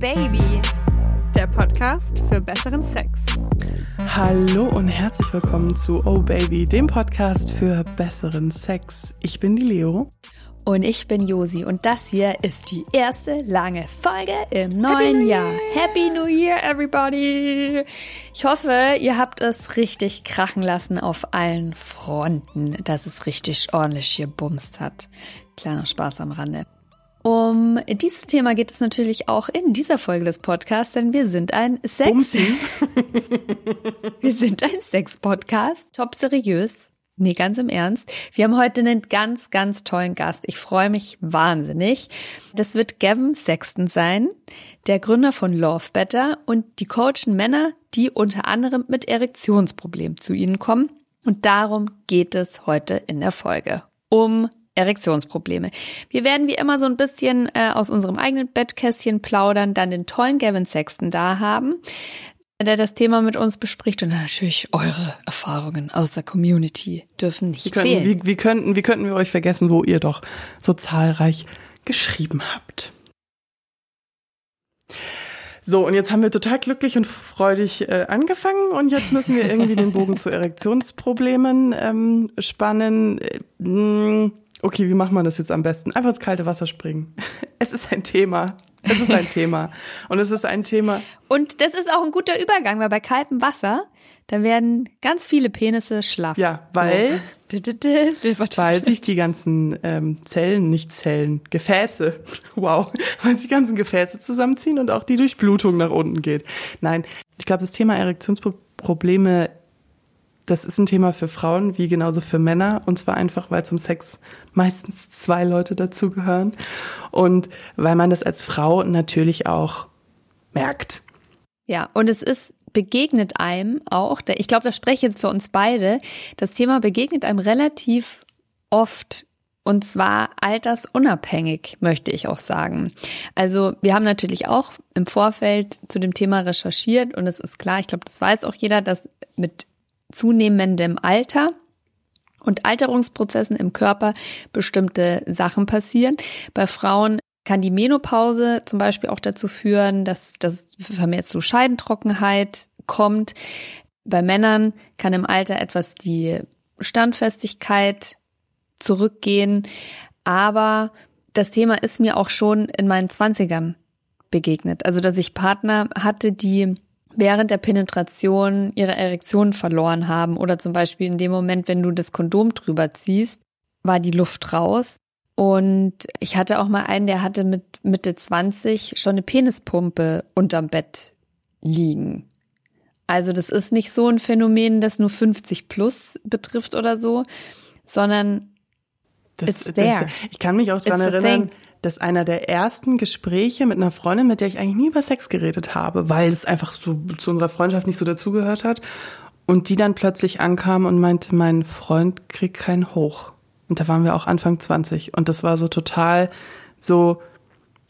Baby, der Podcast für besseren Sex. Hallo und herzlich willkommen zu Oh Baby, dem Podcast für besseren Sex. Ich bin die Leo. Und ich bin Josi und das hier ist die erste lange Folge im neuen Happy Jahr. Happy New Year, everybody! Ich hoffe, ihr habt es richtig krachen lassen auf allen Fronten, dass es richtig ordentlich gebumst hat. Kleiner Spaß am Rande. Um dieses Thema geht es natürlich auch in dieser Folge des Podcasts, denn wir sind ein Sex. wir sind ein Sex-Podcast, top seriös. Nee, ganz im Ernst. Wir haben heute einen ganz, ganz tollen Gast. Ich freue mich wahnsinnig. Das wird Gavin Sexton sein, der Gründer von Love Better und die coachen Männer, die unter anderem mit Erektionsproblemen zu ihnen kommen. Und darum geht es heute in der Folge. Um Erektionsprobleme. Wir werden wie immer so ein bisschen äh, aus unserem eigenen Bettkästchen plaudern, dann den tollen Gavin Sexton da haben, der das Thema mit uns bespricht und dann natürlich eure Erfahrungen aus der Community dürfen nicht wie könnten, fehlen. Wie, wie, könnten, wie könnten wir euch vergessen, wo ihr doch so zahlreich geschrieben habt. So, und jetzt haben wir total glücklich und freudig äh, angefangen und jetzt müssen wir irgendwie den Bogen zu Erektionsproblemen ähm, spannen. Äh, Okay, wie macht man das jetzt am besten? Einfach ins kalte Wasser springen. Es ist ein Thema. Es ist ein Thema. Und es ist ein Thema. Und das ist auch ein guter Übergang, weil bei kaltem Wasser, da werden ganz viele Penisse schlaff. Ja, weil, weil sich die ganzen ähm, Zellen, nicht Zellen, Gefäße, wow, weil sich die ganzen Gefäße zusammenziehen und auch die Durchblutung nach unten geht. Nein, ich glaube, das Thema Erektionsprobleme das ist ein Thema für Frauen wie genauso für Männer. Und zwar einfach, weil zum Sex meistens zwei Leute dazugehören. Und weil man das als Frau natürlich auch merkt. Ja, und es ist, begegnet einem auch, ich glaube, das spreche jetzt für uns beide, das Thema begegnet einem relativ oft und zwar altersunabhängig, möchte ich auch sagen. Also wir haben natürlich auch im Vorfeld zu dem Thema recherchiert und es ist klar, ich glaube, das weiß auch jeder, dass mit zunehmendem Alter und Alterungsprozessen im Körper bestimmte Sachen passieren. Bei Frauen kann die Menopause zum Beispiel auch dazu führen, dass das vermehrt zu Scheidentrockenheit kommt. Bei Männern kann im Alter etwas die Standfestigkeit zurückgehen. Aber das Thema ist mir auch schon in meinen Zwanzigern begegnet. Also, dass ich Partner hatte, die während der Penetration ihre Erektion verloren haben oder zum Beispiel in dem Moment, wenn du das Kondom drüber ziehst, war die Luft raus. Und ich hatte auch mal einen, der hatte mit Mitte 20 schon eine Penispumpe unterm Bett liegen. Also das ist nicht so ein Phänomen, das nur 50 plus betrifft oder so, sondern das, it's there. Das, ich kann mich auch daran erinnern, dass einer der ersten Gespräche mit einer Freundin, mit der ich eigentlich nie über Sex geredet habe, weil es einfach so zu unserer Freundschaft nicht so dazugehört hat, und die dann plötzlich ankam und meinte, mein Freund kriegt keinen Hoch. Und da waren wir auch Anfang 20 und das war so total so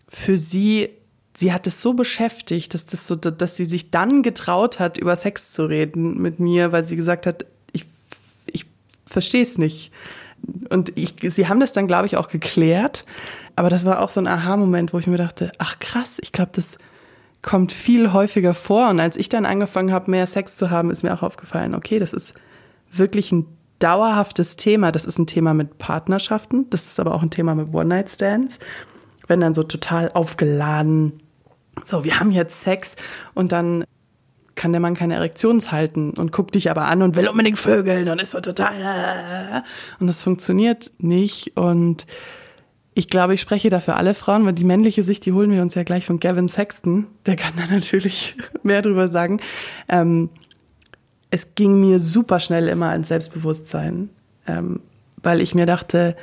für sie sie hat es so beschäftigt, dass das so, dass sie sich dann getraut hat, über Sex zu reden mit mir, weil sie gesagt hat, ich, ich verstehe es nicht. Und ich, sie haben das dann, glaube ich, auch geklärt. Aber das war auch so ein Aha-Moment, wo ich mir dachte, ach krass, ich glaube, das kommt viel häufiger vor. Und als ich dann angefangen habe, mehr Sex zu haben, ist mir auch aufgefallen, okay, das ist wirklich ein dauerhaftes Thema. Das ist ein Thema mit Partnerschaften, das ist aber auch ein Thema mit One-Night-Stands. Wenn dann so total aufgeladen, so, wir haben jetzt Sex und dann kann der Mann keine Erektion halten und guckt dich aber an und will unbedingt vögeln und ist so total äh, und das funktioniert nicht und ich glaube, ich spreche da für alle Frauen, weil die männliche Sicht, die holen wir uns ja gleich von Gavin Sexton. Der kann da natürlich mehr drüber sagen. Ähm, es ging mir super schnell immer ans Selbstbewusstsein, ähm, weil ich mir dachte,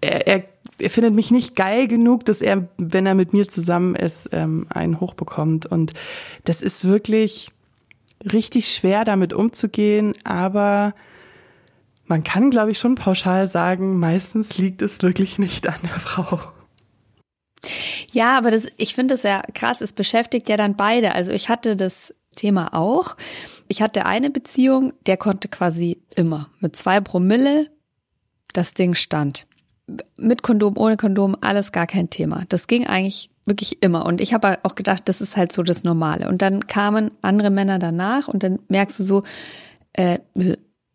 er, er, er findet mich nicht geil genug, dass er, wenn er mit mir zusammen ist, ähm, einen hochbekommt. Und das ist wirklich richtig schwer, damit umzugehen, aber man kann, glaube ich, schon pauschal sagen, meistens liegt es wirklich nicht an der Frau. Ja, aber das, ich finde das ja krass, es beschäftigt ja dann beide. Also ich hatte das Thema auch. Ich hatte eine Beziehung, der konnte quasi immer mit zwei Promille das Ding stand. Mit Kondom, ohne Kondom, alles gar kein Thema. Das ging eigentlich Wirklich immer. Und ich habe auch gedacht, das ist halt so das Normale. Und dann kamen andere Männer danach und dann merkst du so, äh,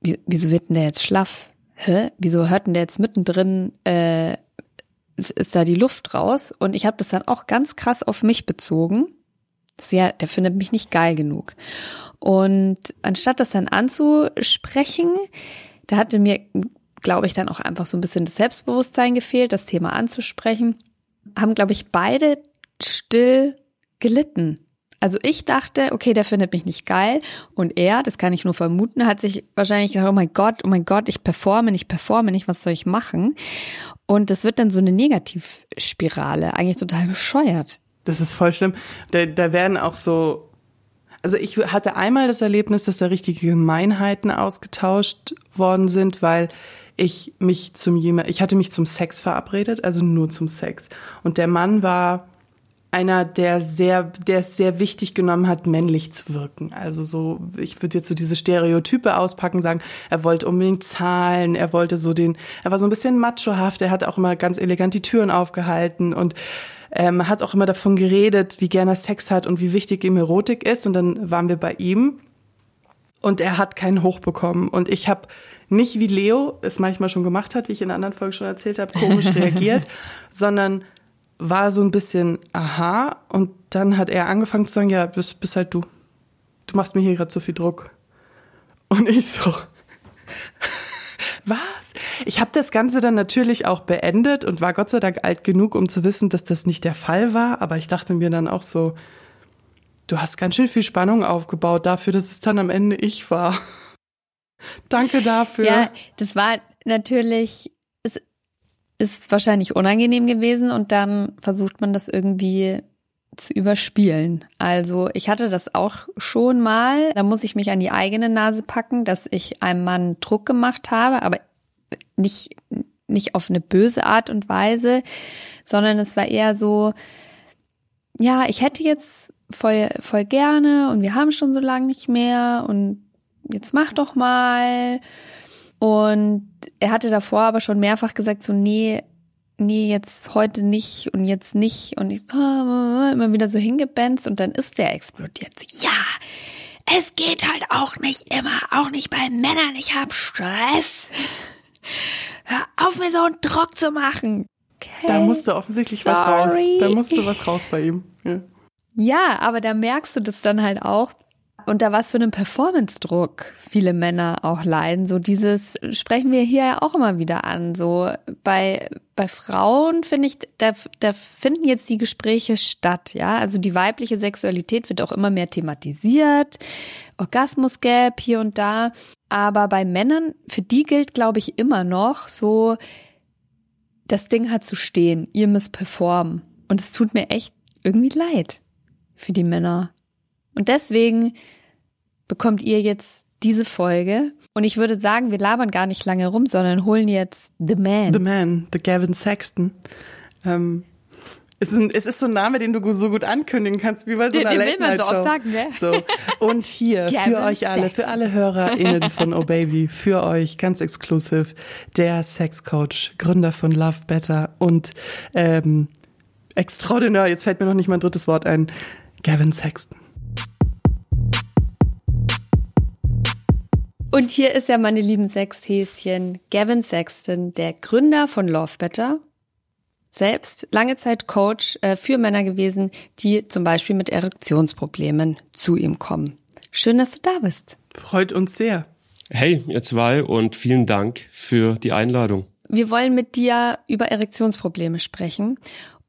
wieso wird denn der jetzt schlaff? Hä? Wieso hört denn der jetzt mittendrin, äh, ist da die Luft raus? Und ich habe das dann auch ganz krass auf mich bezogen. Ja, der findet mich nicht geil genug. Und anstatt das dann anzusprechen, da hatte mir, glaube ich, dann auch einfach so ein bisschen das Selbstbewusstsein gefehlt, das Thema anzusprechen haben, glaube ich, beide still gelitten. Also ich dachte, okay, der findet mich nicht geil. Und er, das kann ich nur vermuten, hat sich wahrscheinlich gedacht, oh mein Gott, oh mein Gott, ich performe nicht, performe nicht, was soll ich machen? Und das wird dann so eine Negativspirale, eigentlich total bescheuert. Das ist voll schlimm. Da, da werden auch so, also ich hatte einmal das Erlebnis, dass da richtige Gemeinheiten ausgetauscht worden sind, weil ich mich zum ich hatte mich zum Sex verabredet, also nur zum Sex. Und der Mann war einer, der sehr, der es sehr wichtig genommen hat, männlich zu wirken. Also so, ich würde jetzt so diese Stereotype auspacken, sagen, er wollte unbedingt zahlen, er wollte so den, er war so ein bisschen machohaft, er hat auch immer ganz elegant die Türen aufgehalten und ähm, hat auch immer davon geredet, wie gerne er Sex hat und wie wichtig ihm Erotik ist. Und dann waren wir bei ihm und er hat keinen Hoch bekommen. Und ich habe nicht wie Leo es manchmal schon gemacht hat, wie ich in anderen Folgen schon erzählt habe, komisch reagiert, sondern war so ein bisschen aha. Und dann hat er angefangen zu sagen, ja, bist, bist halt du. Du machst mir hier gerade so viel Druck. Und ich so, was? Ich habe das Ganze dann natürlich auch beendet und war Gott sei Dank alt genug, um zu wissen, dass das nicht der Fall war. Aber ich dachte mir dann auch so, du hast ganz schön viel Spannung aufgebaut dafür, dass es dann am Ende ich war. Danke dafür. Ja, das war natürlich, ist wahrscheinlich unangenehm gewesen und dann versucht man das irgendwie zu überspielen. Also ich hatte das auch schon mal, da muss ich mich an die eigene Nase packen, dass ich einem Mann Druck gemacht habe, aber nicht, nicht auf eine böse Art und Weise, sondern es war eher so, ja, ich hätte jetzt voll, voll gerne und wir haben schon so lange nicht mehr und jetzt mach doch mal. Und er hatte davor aber schon mehrfach gesagt, so, nee, nee, jetzt heute nicht und jetzt nicht. Und ich immer wieder so hingebenzt und dann ist der explodiert. So, ja, es geht halt auch nicht immer, auch nicht bei Männern. Ich hab Stress. Hör auf, mir so einen Druck zu machen. Okay. Da musste offensichtlich Sorry. was raus. Da musste was raus bei ihm. Ja. Ja, aber da merkst du das dann halt auch. Unter was für einem Performance-Druck viele Männer auch leiden. So dieses sprechen wir hier ja auch immer wieder an. So bei, bei Frauen finde ich, da, da finden jetzt die Gespräche statt. Ja, also die weibliche Sexualität wird auch immer mehr thematisiert. Orgasmus-Gap hier und da. Aber bei Männern, für die gilt, glaube ich, immer noch so, das Ding hat zu stehen. Ihr müsst performen. Und es tut mir echt irgendwie leid für die Männer. Und deswegen bekommt ihr jetzt diese Folge. Und ich würde sagen, wir labern gar nicht lange rum, sondern holen jetzt The Man. The Man, The Gavin Sexton. Ähm, es, ist ein, es ist so ein Name, den du so gut ankündigen kannst, wie bei so einer den, den will man so oft sagen, ne? So. Und hier, für euch alle, für alle HörerInnen von Oh Baby, für euch ganz exklusiv, der Sexcoach, Gründer von Love Better und ähm, extraordinär, jetzt fällt mir noch nicht mal ein drittes Wort ein, Gavin Sexton. Und hier ist ja meine lieben Sexhäschen Gavin Sexton, der Gründer von Love Better. Selbst lange Zeit Coach äh, für Männer gewesen, die zum Beispiel mit Erektionsproblemen zu ihm kommen. Schön, dass du da bist. Freut uns sehr. Hey, ihr zwei und vielen Dank für die Einladung. Wir wollen mit dir über Erektionsprobleme sprechen.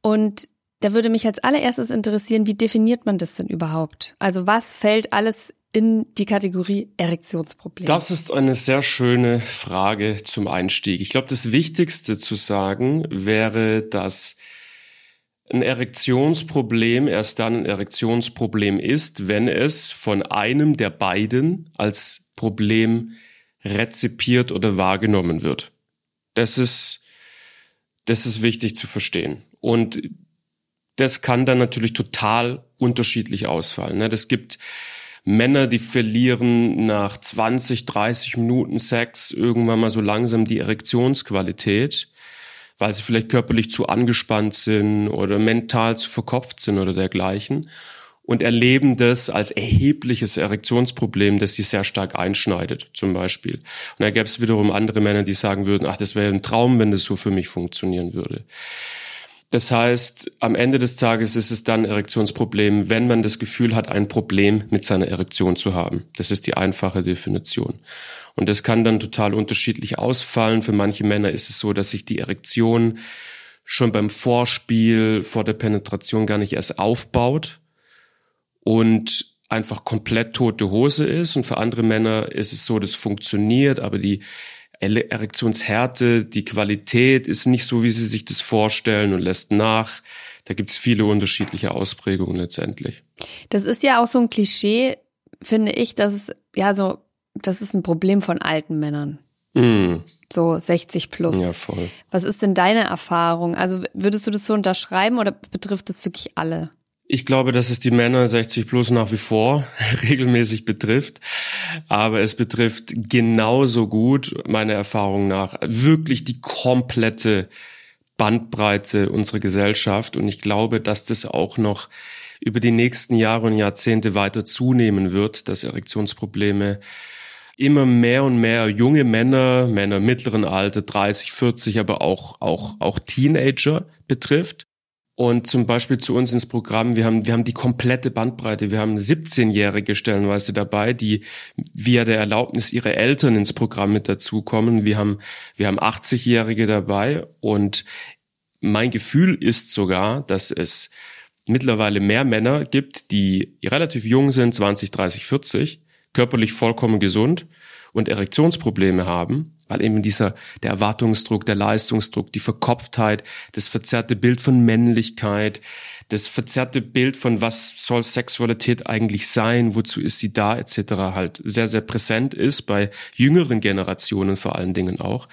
Und da würde mich als allererstes interessieren, wie definiert man das denn überhaupt? Also was fällt alles in die Kategorie Erektionsproblem? Das ist eine sehr schöne Frage zum Einstieg. Ich glaube, das Wichtigste zu sagen wäre, dass ein Erektionsproblem erst dann ein Erektionsproblem ist, wenn es von einem der beiden als Problem rezipiert oder wahrgenommen wird. Das ist, das ist wichtig zu verstehen. Und das kann dann natürlich total unterschiedlich ausfallen. Ne? Das gibt Männer, die verlieren nach 20, 30 Minuten Sex irgendwann mal so langsam die Erektionsqualität. weil sie vielleicht körperlich zu angespannt sind oder mental zu verkopft sind oder dergleichen und erleben das als erhebliches Erektionsproblem, das sie sehr stark einschneidet, zum Beispiel. Und da gäbe es wiederum andere Männer, die sagen würden, ach, das wäre ein Traum, wenn das so für mich funktionieren würde. Das heißt, am Ende des Tages ist es dann ein Erektionsproblem, wenn man das Gefühl hat, ein Problem mit seiner Erektion zu haben. Das ist die einfache Definition. Und das kann dann total unterschiedlich ausfallen. Für manche Männer ist es so, dass sich die Erektion schon beim Vorspiel, vor der Penetration gar nicht erst aufbaut und einfach komplett tote Hose ist. Und für andere Männer ist es so, das funktioniert, aber die Erektionshärte, die Qualität ist nicht so, wie sie sich das vorstellen und lässt nach. Da gibt's viele unterschiedliche Ausprägungen letztendlich. Das ist ja auch so ein Klischee, finde ich, dass es ja so, das ist ein Problem von alten Männern. Mm. So 60 plus. Ja, voll. Was ist denn deine Erfahrung? Also würdest du das so unterschreiben oder betrifft das wirklich alle? Ich glaube, dass es die Männer 60 plus nach wie vor regelmäßig betrifft. Aber es betrifft genauso gut, meiner Erfahrung nach, wirklich die komplette Bandbreite unserer Gesellschaft. Und ich glaube, dass das auch noch über die nächsten Jahre und Jahrzehnte weiter zunehmen wird, dass Erektionsprobleme immer mehr und mehr junge Männer, Männer mittleren Alter, 30, 40, aber auch, auch, auch Teenager betrifft. Und zum Beispiel zu uns ins Programm, wir haben, wir haben die komplette Bandbreite. Wir haben 17-Jährige stellenweise dabei, die via der Erlaubnis ihrer Eltern ins Programm mit dazukommen. Wir haben, wir haben 80-Jährige dabei. Und mein Gefühl ist sogar, dass es mittlerweile mehr Männer gibt, die relativ jung sind, 20, 30, 40, körperlich vollkommen gesund und Erektionsprobleme haben, weil eben dieser, der Erwartungsdruck, der Leistungsdruck, die Verkopftheit, das verzerrte Bild von Männlichkeit, das verzerrte Bild von was soll Sexualität eigentlich sein, wozu ist sie da, etc. halt sehr, sehr präsent ist, bei jüngeren Generationen vor allen Dingen auch.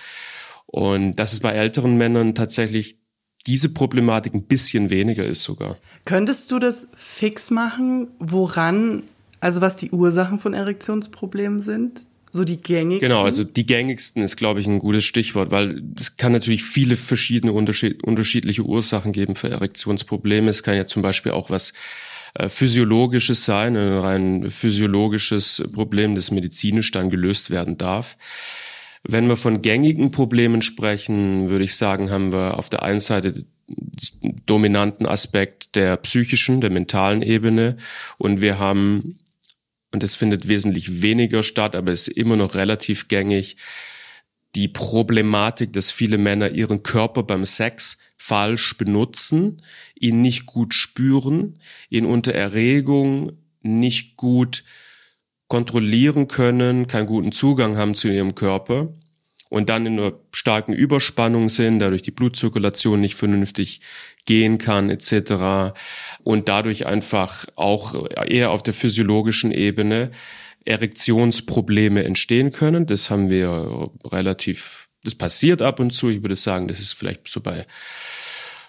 Und dass es bei älteren Männern tatsächlich diese Problematik ein bisschen weniger ist sogar. Könntest du das fix machen, woran, also was die Ursachen von Erektionsproblemen sind? So die gängigsten? Genau, also die gängigsten ist, glaube ich, ein gutes Stichwort, weil es kann natürlich viele verschiedene unterschied unterschiedliche Ursachen geben für Erektionsprobleme. Es kann ja zum Beispiel auch was äh, physiologisches sein, ein rein physiologisches Problem, das medizinisch dann gelöst werden darf. Wenn wir von gängigen Problemen sprechen, würde ich sagen, haben wir auf der einen Seite den dominanten Aspekt der psychischen, der mentalen Ebene und wir haben und es findet wesentlich weniger statt, aber es ist immer noch relativ gängig, die Problematik, dass viele Männer ihren Körper beim Sex falsch benutzen, ihn nicht gut spüren, ihn unter Erregung nicht gut kontrollieren können, keinen guten Zugang haben zu ihrem Körper und dann in einer starken Überspannung sind, dadurch die Blutzirkulation nicht vernünftig gehen kann etc. und dadurch einfach auch eher auf der physiologischen Ebene Erektionsprobleme entstehen können. Das haben wir relativ, das passiert ab und zu. Ich würde sagen, das ist vielleicht so bei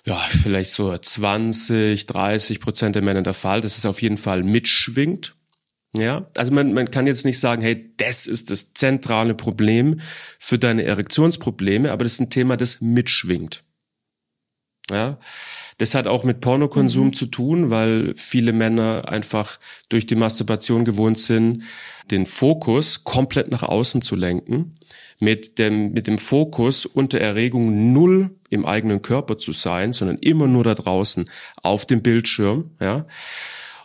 ja, vielleicht so 20, 30 Prozent der Männer der Fall, dass es auf jeden Fall mitschwingt. Ja, also man, man kann jetzt nicht sagen, hey, das ist das zentrale Problem für deine Erektionsprobleme, aber das ist ein Thema, das mitschwingt. Ja, das hat auch mit Pornokonsum mhm. zu tun, weil viele Männer einfach durch die Masturbation gewohnt sind, den Fokus komplett nach außen zu lenken, mit dem, mit dem Fokus unter Erregung null im eigenen Körper zu sein, sondern immer nur da draußen auf dem Bildschirm, ja.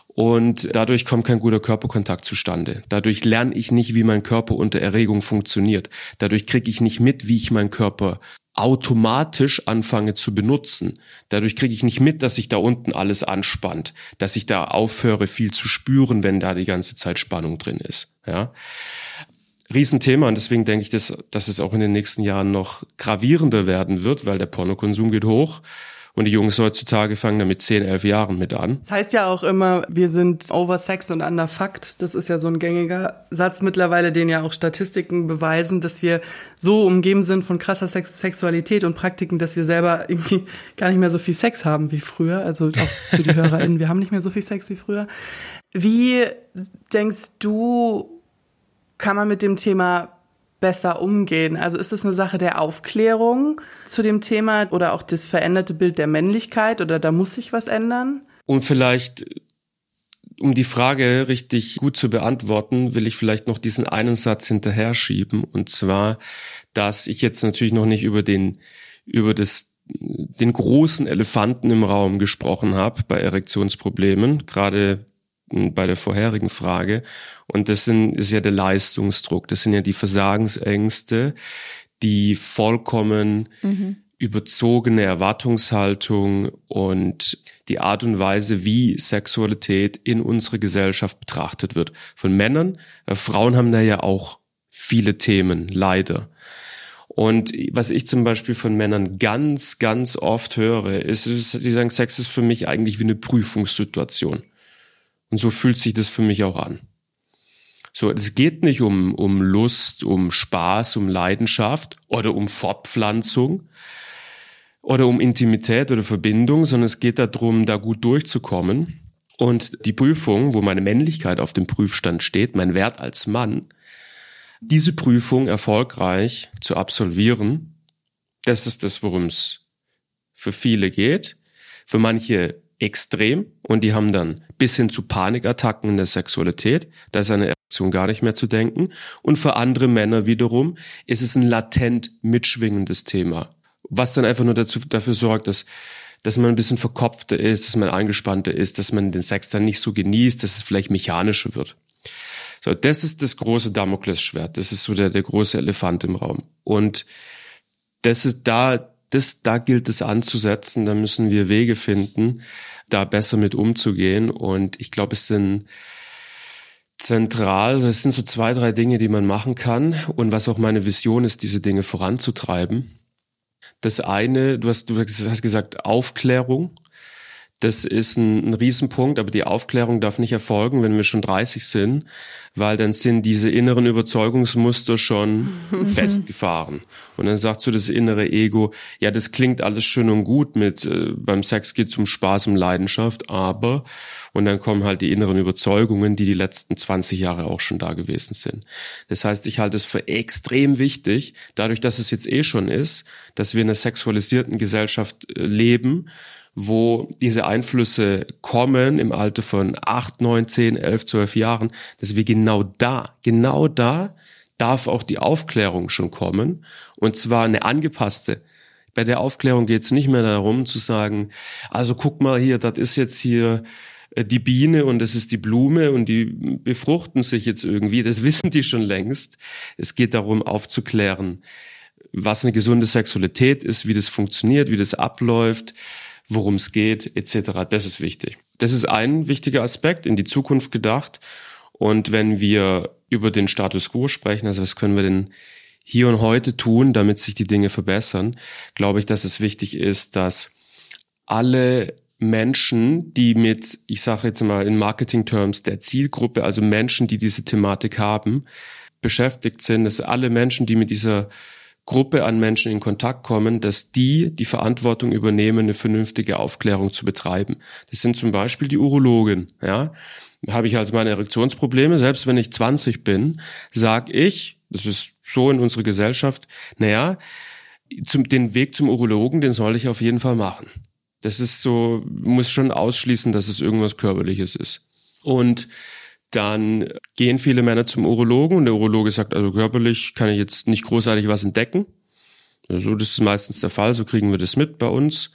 Und dadurch kommt kein guter Körperkontakt zustande. Dadurch lerne ich nicht, wie mein Körper unter Erregung funktioniert. Dadurch kriege ich nicht mit, wie ich meinen Körper automatisch anfange zu benutzen. Dadurch kriege ich nicht mit, dass sich da unten alles anspannt, dass ich da aufhöre, viel zu spüren, wenn da die ganze Zeit Spannung drin ist. Ja. Riesenthema und deswegen denke ich, dass, dass es auch in den nächsten Jahren noch gravierender werden wird, weil der Pornokonsum geht hoch und die Jungs heutzutage fangen damit 10, 11 Jahren mit an. Das heißt ja auch immer, wir sind oversex und underfucked. Das ist ja so ein gängiger Satz mittlerweile, den ja auch Statistiken beweisen, dass wir so umgeben sind von krasser Sex Sexualität und Praktiken, dass wir selber irgendwie gar nicht mehr so viel Sex haben wie früher. Also auch für die HörerInnen, wir haben nicht mehr so viel Sex wie früher. Wie denkst du, kann man mit dem Thema besser umgehen? Also ist es eine Sache der Aufklärung zu dem Thema oder auch das veränderte Bild der Männlichkeit oder da muss sich was ändern? Und vielleicht um die Frage richtig gut zu beantworten, will ich vielleicht noch diesen einen Satz hinterher schieben. Und zwar, dass ich jetzt natürlich noch nicht über den, über das, den großen Elefanten im Raum gesprochen habe bei Erektionsproblemen, gerade bei der vorherigen Frage. Und das sind, ist ja der Leistungsdruck. Das sind ja die Versagensängste, die vollkommen mhm. überzogene Erwartungshaltung und die Art und Weise, wie Sexualität in unserer Gesellschaft betrachtet wird. Von Männern. Äh, Frauen haben da ja auch viele Themen, leider. Und was ich zum Beispiel von Männern ganz, ganz oft höre, ist, sie sagen, Sex ist für mich eigentlich wie eine Prüfungssituation. Und so fühlt sich das für mich auch an. So, es geht nicht um, um Lust, um Spaß, um Leidenschaft oder um Fortpflanzung, oder um Intimität oder Verbindung, sondern es geht darum, da gut durchzukommen. Und die Prüfung, wo meine Männlichkeit auf dem Prüfstand steht, mein Wert als Mann, diese Prüfung erfolgreich zu absolvieren, das ist das, worum es für viele geht. Für manche extrem und die haben dann bis hin zu Panikattacken in der Sexualität, da ist eine Erektion gar nicht mehr zu denken. Und für andere Männer wiederum ist es ein latent mitschwingendes Thema was dann einfach nur dazu, dafür sorgt, dass, dass man ein bisschen verkopfter ist, dass man angespannter ist, dass man den Sex dann nicht so genießt, dass es vielleicht mechanischer wird. So, das ist das große Damoklesschwert. Das ist so der, der große Elefant im Raum. Und das ist da, das, da gilt es anzusetzen. Da müssen wir Wege finden, da besser mit umzugehen. Und ich glaube, es sind zentral, das sind so zwei, drei Dinge, die man machen kann. Und was auch meine Vision ist, diese Dinge voranzutreiben. Das eine, du hast, du hast gesagt, Aufklärung. Das ist ein, ein Riesenpunkt, aber die Aufklärung darf nicht erfolgen, wenn wir schon 30 sind, weil dann sind diese inneren Überzeugungsmuster schon festgefahren. Und dann sagt so das innere Ego, ja, das klingt alles schön und gut mit, äh, beim Sex geht's um Spaß, um Leidenschaft, aber, und dann kommen halt die inneren Überzeugungen, die die letzten 20 Jahre auch schon da gewesen sind. Das heißt, ich halte es für extrem wichtig, dadurch, dass es jetzt eh schon ist, dass wir in einer sexualisierten Gesellschaft äh, leben, wo diese Einflüsse kommen im Alter von acht, neun, zehn, elf, zwölf Jahren, dass wir genau da, genau da darf auch die Aufklärung schon kommen und zwar eine angepasste. Bei der Aufklärung geht es nicht mehr darum zu sagen, also guck mal hier, das ist jetzt hier äh, die Biene und das ist die Blume und die befruchten sich jetzt irgendwie. Das wissen die schon längst. Es geht darum aufzuklären, was eine gesunde Sexualität ist, wie das funktioniert, wie das abläuft, worum es geht, etc. Das ist wichtig. Das ist ein wichtiger Aspekt in die Zukunft gedacht. Und wenn wir über den Status quo sprechen, also was können wir denn hier und heute tun, damit sich die Dinge verbessern, glaube ich, dass es wichtig ist, dass alle Menschen, die mit, ich sage jetzt mal in Marketing-Terms, der Zielgruppe, also Menschen, die diese Thematik haben, beschäftigt sind, dass alle Menschen, die mit dieser Gruppe an Menschen in Kontakt kommen, dass die die Verantwortung übernehmen, eine vernünftige Aufklärung zu betreiben. Das sind zum Beispiel die Urologen. Ja, habe ich also meine Erektionsprobleme, selbst wenn ich 20 bin, sag ich, das ist so in unserer Gesellschaft, naja, zum, den Weg zum Urologen, den soll ich auf jeden Fall machen. Das ist so, muss schon ausschließen, dass es irgendwas Körperliches ist. Und dann gehen viele Männer zum Urologen und der Urologe sagt, also körperlich kann ich jetzt nicht großartig was entdecken. Also das ist meistens der Fall, so kriegen wir das mit bei uns.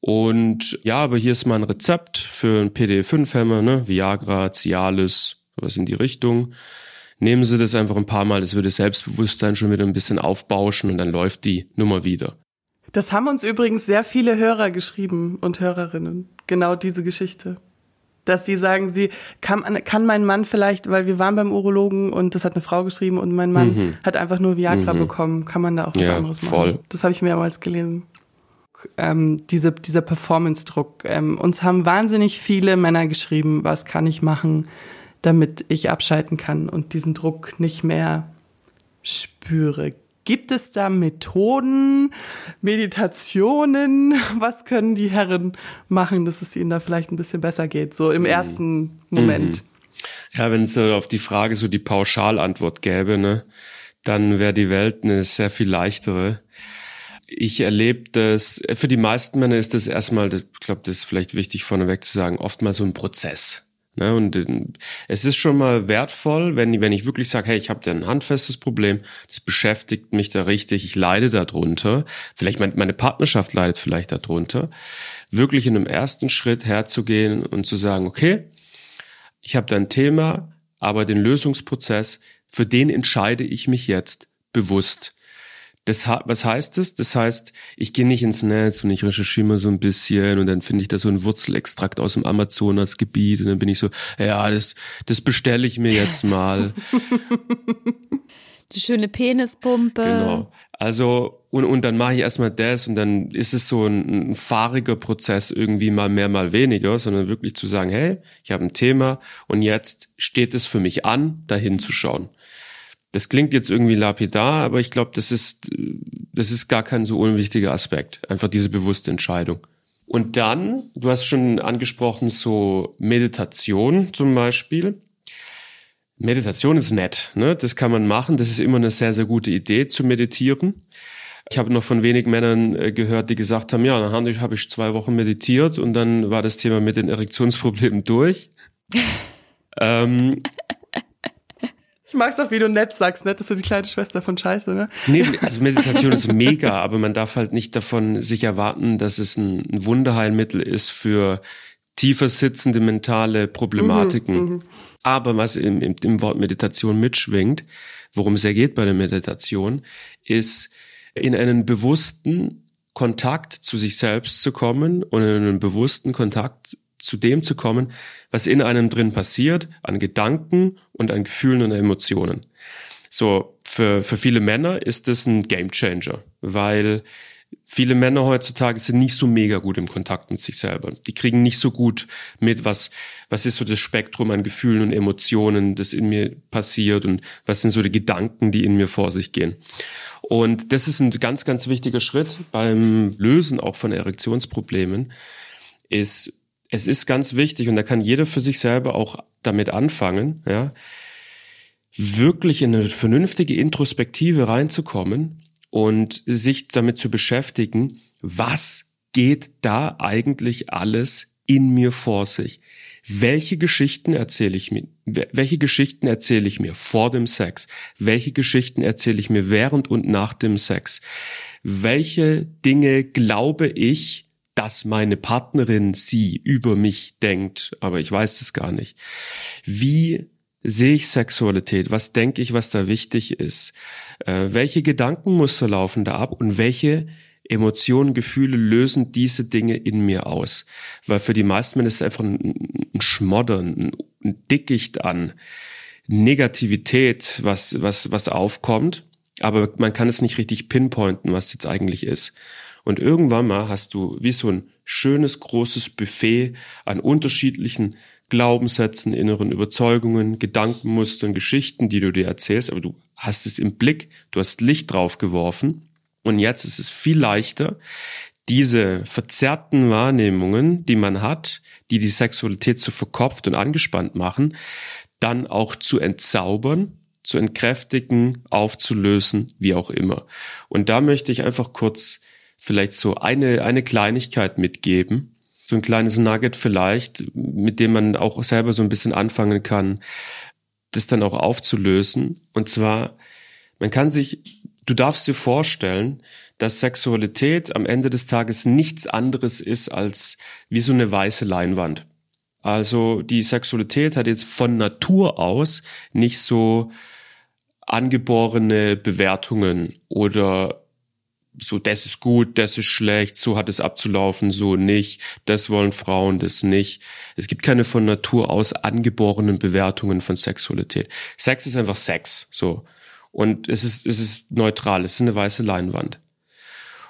Und ja, aber hier ist mal ein Rezept für ein PD5-Hämmer, ne? Viagra, Cialis, sowas in die Richtung. Nehmen Sie das einfach ein paar Mal, das würde Selbstbewusstsein schon wieder ein bisschen aufbauschen und dann läuft die Nummer wieder. Das haben uns übrigens sehr viele Hörer geschrieben und Hörerinnen. Genau diese Geschichte dass sie sagen, sie kann, kann mein Mann vielleicht, weil wir waren beim Urologen und das hat eine Frau geschrieben und mein Mann mhm. hat einfach nur Viagra mhm. bekommen, kann man da auch was ja, anderes machen? Voll. Das habe ich mehrmals gelesen. Ähm, diese, dieser Performance-Druck. Ähm, uns haben wahnsinnig viele Männer geschrieben, was kann ich machen, damit ich abschalten kann und diesen Druck nicht mehr spüre. Gibt es da Methoden, Meditationen? Was können die Herren machen, dass es ihnen da vielleicht ein bisschen besser geht, so im mhm. ersten Moment? Mhm. Ja, wenn es auf die Frage so die Pauschalantwort gäbe, ne, dann wäre die Welt eine sehr viel leichtere. Ich erlebe das, für die meisten Männer ist das erstmal, ich glaube, das ist vielleicht wichtig vorneweg zu sagen, oft mal so ein Prozess. Ne? Und äh, es ist schon mal wertvoll, wenn, wenn ich wirklich sage, hey, ich habe da ein handfestes Problem, das beschäftigt mich da richtig, ich leide darunter, vielleicht mein, meine Partnerschaft leidet vielleicht darunter, wirklich in einem ersten Schritt herzugehen und zu sagen, okay, ich habe da ein Thema, aber den Lösungsprozess, für den entscheide ich mich jetzt bewusst. Das, was heißt das? Das heißt, ich gehe nicht ins Netz und ich recherchiere mal so ein bisschen und dann finde ich da so ein Wurzelextrakt aus dem Amazonasgebiet und dann bin ich so, ja, das, das bestelle ich mir jetzt mal. Die schöne Penispumpe. Genau. Also, und, und dann mache ich erstmal das und dann ist es so ein, ein fahriger Prozess irgendwie mal mehr, mal weniger, sondern wirklich zu sagen, hey, ich habe ein Thema und jetzt steht es für mich an, dahin zu schauen. Das klingt jetzt irgendwie lapidar, aber ich glaube, das ist, das ist gar kein so unwichtiger Aspekt. Einfach diese bewusste Entscheidung. Und dann, du hast schon angesprochen, so Meditation zum Beispiel. Meditation ist nett, ne? Das kann man machen. Das ist immer eine sehr, sehr gute Idee zu meditieren. Ich habe noch von wenigen Männern äh, gehört, die gesagt haben, ja, dann habe ich zwei Wochen meditiert und dann war das Thema mit den Erektionsproblemen durch. ähm, ich mag's auch, wie du nett sagst, nett ist so die kleine Schwester von Scheiße, ne? Nee, also Meditation ist mega, aber man darf halt nicht davon sich erwarten, dass es ein, ein Wunderheilmittel ist für tiefer sitzende mentale Problematiken. Mhm, mhm, aber was im, im, im Wort Meditation mitschwingt, worum es ja geht bei der Meditation, ist in einen bewussten Kontakt zu sich selbst zu kommen und in einen bewussten Kontakt zu dem zu kommen, was in einem drin passiert, an Gedanken und an Gefühlen und Emotionen. So, für, für viele Männer ist das ein Gamechanger, weil viele Männer heutzutage sind nicht so mega gut im Kontakt mit sich selber. Die kriegen nicht so gut mit, was, was ist so das Spektrum an Gefühlen und Emotionen, das in mir passiert und was sind so die Gedanken, die in mir vor sich gehen. Und das ist ein ganz, ganz wichtiger Schritt beim Lösen auch von Erektionsproblemen, ist es ist ganz wichtig und da kann jeder für sich selber auch damit anfangen, ja, wirklich in eine vernünftige Introspektive reinzukommen und sich damit zu beschäftigen, was geht da eigentlich alles in mir vor sich? Welche Geschichten erzähle ich mir? Welche Geschichten erzähle ich mir vor dem Sex? Welche Geschichten erzähle ich mir während und nach dem Sex? Welche Dinge glaube ich, dass meine Partnerin sie über mich denkt, aber ich weiß es gar nicht. Wie sehe ich Sexualität? Was denke ich, was da wichtig ist? Äh, welche Gedankenmuster laufen da ab und welche Emotionen, Gefühle lösen diese Dinge in mir aus? Weil für die meisten Menschen ist es einfach ein, ein Schmoddern, ein Dickicht an Negativität, was, was, was aufkommt. Aber man kann es nicht richtig pinpointen, was jetzt eigentlich ist. Und irgendwann mal hast du wie so ein schönes großes Buffet an unterschiedlichen Glaubenssätzen, inneren Überzeugungen, Gedankenmustern, Geschichten, die du dir erzählst, aber du hast es im Blick, du hast Licht drauf geworfen und jetzt ist es viel leichter, diese verzerrten Wahrnehmungen, die man hat, die die Sexualität zu verkopft und angespannt machen, dann auch zu entzaubern, zu entkräftigen, aufzulösen, wie auch immer. Und da möchte ich einfach kurz vielleicht so eine, eine Kleinigkeit mitgeben. So ein kleines Nugget vielleicht, mit dem man auch selber so ein bisschen anfangen kann, das dann auch aufzulösen. Und zwar, man kann sich, du darfst dir vorstellen, dass Sexualität am Ende des Tages nichts anderes ist als wie so eine weiße Leinwand. Also die Sexualität hat jetzt von Natur aus nicht so angeborene Bewertungen oder so, das ist gut, das ist schlecht, so hat es abzulaufen, so nicht, das wollen Frauen, das nicht. Es gibt keine von Natur aus angeborenen Bewertungen von Sexualität. Sex ist einfach Sex, so. Und es ist, es ist neutral, es ist eine weiße Leinwand.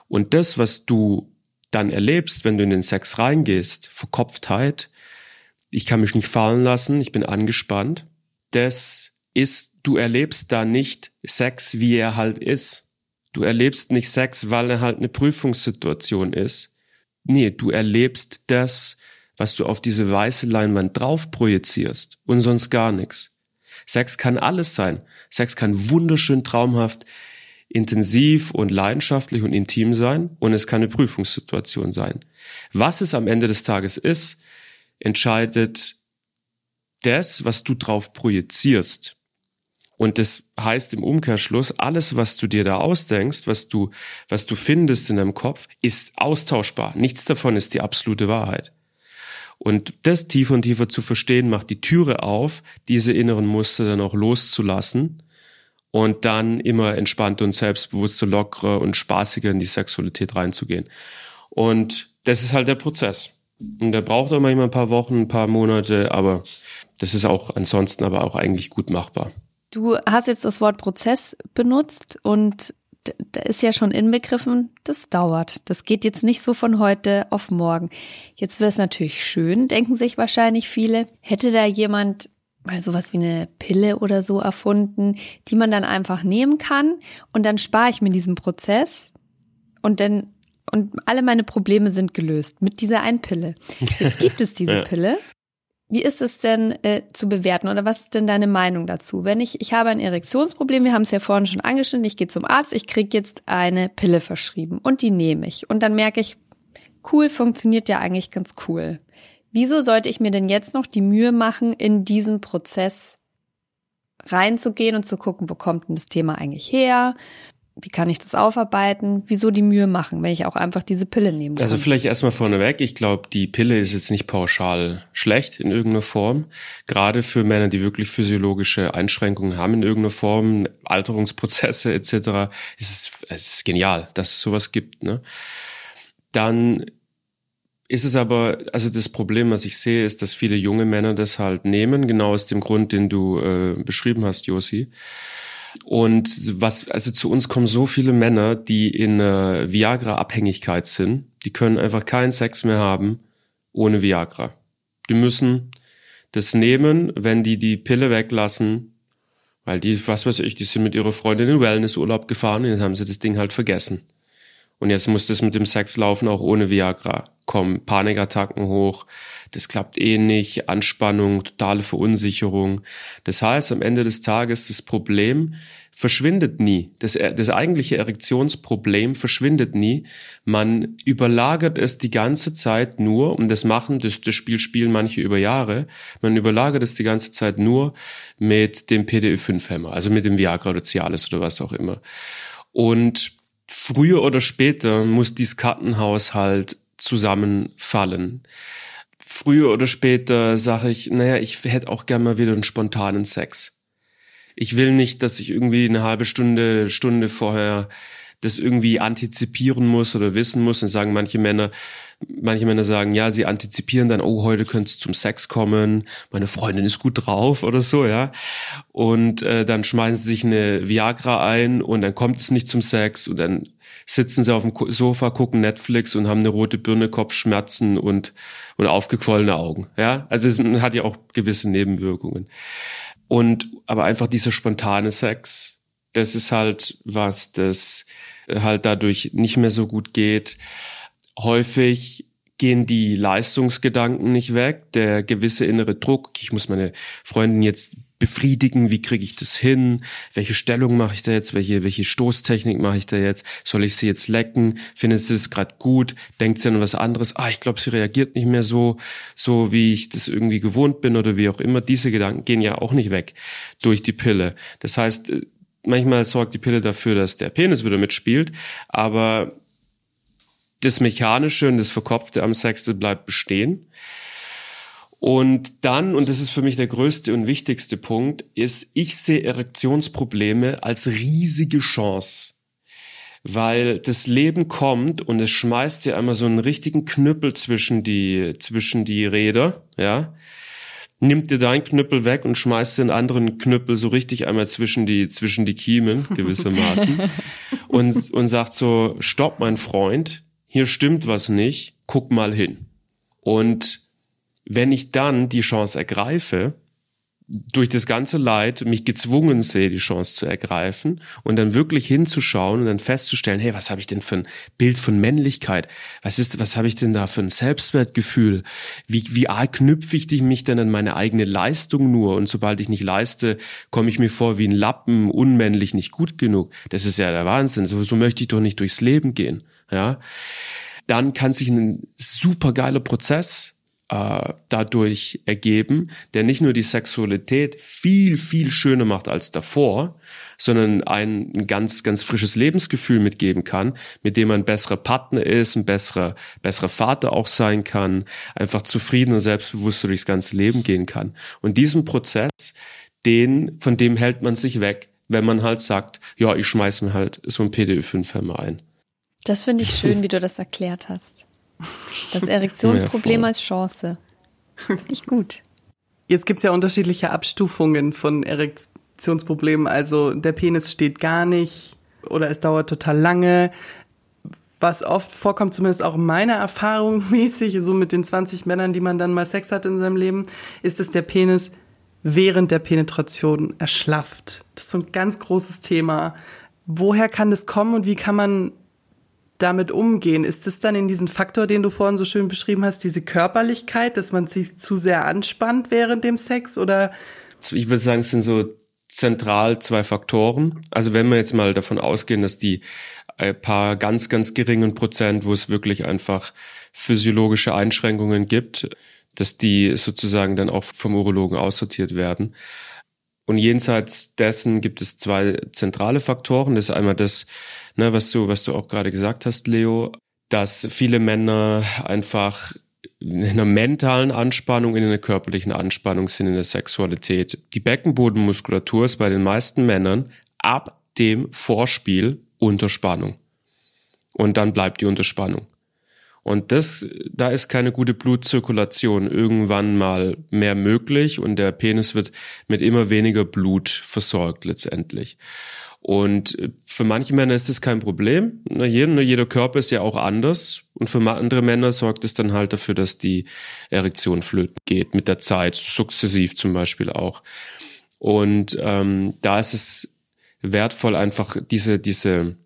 Und das, was du dann erlebst, wenn du in den Sex reingehst, Verkopftheit, ich kann mich nicht fallen lassen, ich bin angespannt, das ist, du erlebst da nicht Sex, wie er halt ist Du erlebst nicht Sex, weil er halt eine Prüfungssituation ist. Nee, du erlebst das, was du auf diese weiße Leinwand drauf projizierst und sonst gar nichts. Sex kann alles sein. Sex kann wunderschön, traumhaft, intensiv und leidenschaftlich und intim sein und es kann eine Prüfungssituation sein. Was es am Ende des Tages ist, entscheidet das, was du drauf projizierst. Und das heißt im Umkehrschluss, alles, was du dir da ausdenkst, was du, was du findest in deinem Kopf, ist austauschbar. Nichts davon ist die absolute Wahrheit. Und das tiefer und tiefer zu verstehen, macht die Türe auf, diese inneren Muster dann auch loszulassen und dann immer entspannter und selbstbewusster, lockerer und spaßiger in die Sexualität reinzugehen. Und das ist halt der Prozess. Und der braucht auch manchmal ein paar Wochen, ein paar Monate, aber das ist auch ansonsten aber auch eigentlich gut machbar. Du hast jetzt das Wort Prozess benutzt und da ist ja schon inbegriffen, das dauert. Das geht jetzt nicht so von heute auf morgen. Jetzt wäre es natürlich schön, denken sich wahrscheinlich viele. Hätte da jemand mal sowas wie eine Pille oder so erfunden, die man dann einfach nehmen kann und dann spare ich mir diesen Prozess und dann und alle meine Probleme sind gelöst mit dieser einen Pille. Jetzt gibt es diese. Pille wie ist es denn äh, zu bewerten oder was ist denn deine Meinung dazu? Wenn ich, ich habe ein Erektionsproblem, wir haben es ja vorhin schon angeschnitten, ich gehe zum Arzt, ich kriege jetzt eine Pille verschrieben und die nehme ich. Und dann merke ich, cool, funktioniert ja eigentlich ganz cool. Wieso sollte ich mir denn jetzt noch die Mühe machen, in diesen Prozess reinzugehen und zu gucken, wo kommt denn das Thema eigentlich her? Wie kann ich das aufarbeiten? Wieso die Mühe machen, wenn ich auch einfach diese Pille nehmen kann? Also vielleicht erstmal vorneweg. Ich glaube, die Pille ist jetzt nicht pauschal schlecht in irgendeiner Form. Gerade für Männer, die wirklich physiologische Einschränkungen haben in irgendeiner Form, Alterungsprozesse etc., ist es, es ist genial, dass es sowas gibt. Ne? Dann ist es aber, also das Problem, was ich sehe, ist, dass viele junge Männer das halt nehmen, genau aus dem Grund, den du äh, beschrieben hast, Josi und was, also zu uns kommen so viele Männer, die in äh, Viagra-Abhängigkeit sind. Die können einfach keinen Sex mehr haben ohne Viagra. Die müssen das nehmen, wenn die die Pille weglassen, weil die, was weiß ich, die sind mit ihrer Freundin in Wellnessurlaub gefahren und jetzt haben sie das Ding halt vergessen. Und jetzt muss das mit dem Sex laufen auch ohne Viagra. Kommen Panikattacken hoch, das klappt eh nicht, Anspannung, totale Verunsicherung. Das heißt, am Ende des Tages, das Problem verschwindet nie. Das, das eigentliche Erektionsproblem verschwindet nie. Man überlagert es die ganze Zeit nur, und das machen, das, das Spiel spielen manche über Jahre, man überlagert es die ganze Zeit nur mit dem PDE5-Hämmer, also mit dem Viagra oder Cialis oder was auch immer. Und früher oder später muss dieses Kartenhaushalt zusammenfallen früher oder später sage ich, naja, ich hätte auch gerne mal wieder einen spontanen Sex. Ich will nicht, dass ich irgendwie eine halbe Stunde, Stunde vorher das irgendwie antizipieren muss oder wissen muss. Und sagen manche Männer, manche Männer sagen, ja, sie antizipieren dann, oh, heute könnte es zum Sex kommen, meine Freundin ist gut drauf oder so, ja. Und äh, dann schmeißen sie sich eine Viagra ein und dann kommt es nicht zum Sex und dann sitzen sie auf dem Sofa, gucken Netflix und haben eine rote Birne, Kopfschmerzen und, und aufgequollene Augen. Ja, also das hat ja auch gewisse Nebenwirkungen. Und, aber einfach dieser spontane Sex, das ist halt was, das halt dadurch nicht mehr so gut geht. Häufig gehen die Leistungsgedanken nicht weg, der gewisse innere Druck, ich muss meine Freundin jetzt befriedigen, wie kriege ich das hin, welche Stellung mache ich da jetzt, welche, welche Stoßtechnik mache ich da jetzt, soll ich sie jetzt lecken, findet sie das gerade gut, denkt sie an was anderes, ah, ich glaube, sie reagiert nicht mehr so, so wie ich das irgendwie gewohnt bin oder wie auch immer, diese Gedanken gehen ja auch nicht weg durch die Pille. Das heißt, manchmal sorgt die Pille dafür, dass der Penis wieder mitspielt, aber das Mechanische und das Verkopfte am Sex bleibt bestehen. Und dann, und das ist für mich der größte und wichtigste Punkt, ist, ich sehe Erektionsprobleme als riesige Chance. Weil das Leben kommt und es schmeißt dir einmal so einen richtigen Knüppel zwischen die, zwischen die Räder, ja. Nimmt dir deinen Knüppel weg und schmeißt den anderen Knüppel so richtig einmal zwischen die, zwischen die Kiemen, gewissermaßen. und, und sagt so, stopp, mein Freund, hier stimmt was nicht, guck mal hin. Und wenn ich dann die Chance ergreife, durch das ganze Leid mich gezwungen sehe, die Chance zu ergreifen und dann wirklich hinzuschauen und dann festzustellen, hey, was habe ich denn für ein Bild von Männlichkeit? Was ist, was habe ich denn da für ein Selbstwertgefühl? Wie, wie knüpfe ich mich denn an meine eigene Leistung nur? Und sobald ich nicht leiste, komme ich mir vor wie ein Lappen, unmännlich, nicht gut genug. Das ist ja der Wahnsinn. So, so möchte ich doch nicht durchs Leben gehen, ja. Dann kann sich ein super geiler Prozess äh, dadurch ergeben, der nicht nur die Sexualität viel, viel schöner macht als davor, sondern ein, ein ganz, ganz frisches Lebensgefühl mitgeben kann, mit dem man ein besserer Partner ist, ein besserer, besserer Vater auch sein kann, einfach zufrieden und selbstbewusst durchs ganze Leben gehen kann. Und diesen Prozess, den, von dem hält man sich weg, wenn man halt sagt, ja, ich schmeiß mir halt so ein PDÖ-5-Hämmer ein. Das finde ich schön, wie du das erklärt hast. Das Erektionsproblem ja, als Chance. Nicht gut. Jetzt gibt es ja unterschiedliche Abstufungen von Erektionsproblemen. Also der Penis steht gar nicht oder es dauert total lange. Was oft vorkommt, zumindest auch meiner Erfahrung mäßig, so mit den 20 Männern, die man dann mal Sex hat in seinem Leben, ist, dass der Penis während der Penetration erschlafft. Das ist so ein ganz großes Thema. Woher kann das kommen und wie kann man damit umgehen? Ist es dann in diesen Faktor, den du vorhin so schön beschrieben hast, diese Körperlichkeit, dass man sich zu sehr anspannt während dem Sex oder? Ich würde sagen, es sind so zentral zwei Faktoren. Also wenn wir jetzt mal davon ausgehen, dass die ein paar ganz, ganz geringen Prozent, wo es wirklich einfach physiologische Einschränkungen gibt, dass die sozusagen dann auch vom Urologen aussortiert werden. Und jenseits dessen gibt es zwei zentrale Faktoren. Das ist einmal das, ne, was du, was du auch gerade gesagt hast, Leo, dass viele Männer einfach in einer mentalen Anspannung, in einer körperlichen Anspannung sind in der Sexualität. Die Beckenbodenmuskulatur ist bei den meisten Männern ab dem Vorspiel unter Spannung. Und dann bleibt die Unterspannung. Und das, da ist keine gute Blutzirkulation irgendwann mal mehr möglich und der Penis wird mit immer weniger Blut versorgt letztendlich. Und für manche Männer ist das kein Problem. Jeder, jeder Körper ist ja auch anders. Und für andere Männer sorgt es dann halt dafür, dass die Erektion flöten geht mit der Zeit, sukzessiv zum Beispiel auch. Und ähm, da ist es wertvoll, einfach diese, diese,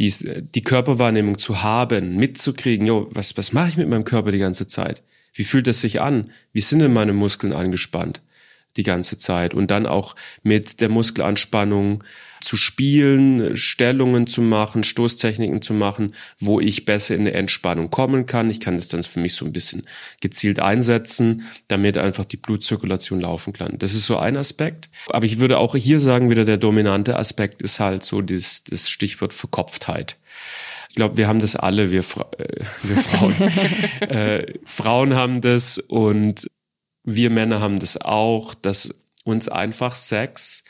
die, die Körperwahrnehmung zu haben, mitzukriegen, jo, was, was mache ich mit meinem Körper die ganze Zeit? Wie fühlt es sich an? Wie sind denn meine Muskeln angespannt? die ganze Zeit und dann auch mit der Muskelanspannung zu spielen, Stellungen zu machen, Stoßtechniken zu machen, wo ich besser in eine Entspannung kommen kann. Ich kann das dann für mich so ein bisschen gezielt einsetzen, damit einfach die Blutzirkulation laufen kann. Das ist so ein Aspekt. Aber ich würde auch hier sagen, wieder der dominante Aspekt ist halt so das, das Stichwort Verkopftheit. Ich glaube, wir haben das alle, wir, Fra äh, wir Frauen. äh, Frauen haben das und wir Männer haben das auch, dass uns einfach Sex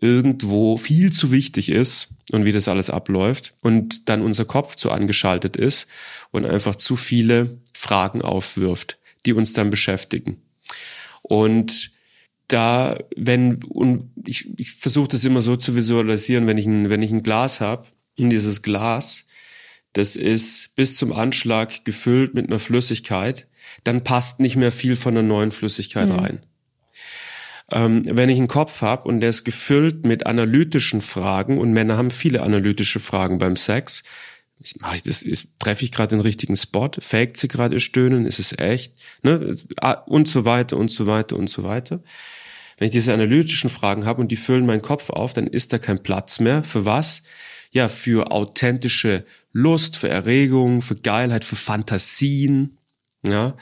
irgendwo viel zu wichtig ist und wie das alles abläuft und dann unser Kopf zu angeschaltet ist und einfach zu viele Fragen aufwirft, die uns dann beschäftigen. Und da, wenn, und ich, ich versuche das immer so zu visualisieren, wenn ich ein, wenn ich ein Glas habe, in dieses Glas, das ist bis zum Anschlag gefüllt mit einer Flüssigkeit, dann passt nicht mehr viel von der neuen Flüssigkeit mhm. rein. Ähm, wenn ich einen Kopf habe und der ist gefüllt mit analytischen Fragen und Männer haben viele analytische Fragen beim Sex, mache ich das, ist, treffe ich gerade den richtigen Spot, faked sie gerade ihr Stöhnen, ist es echt, ne? und so weiter und so weiter und so weiter. Wenn ich diese analytischen Fragen habe und die füllen meinen Kopf auf, dann ist da kein Platz mehr. Für was? Ja, für authentische Lust, für Erregung, für Geilheit, für Fantasien ja,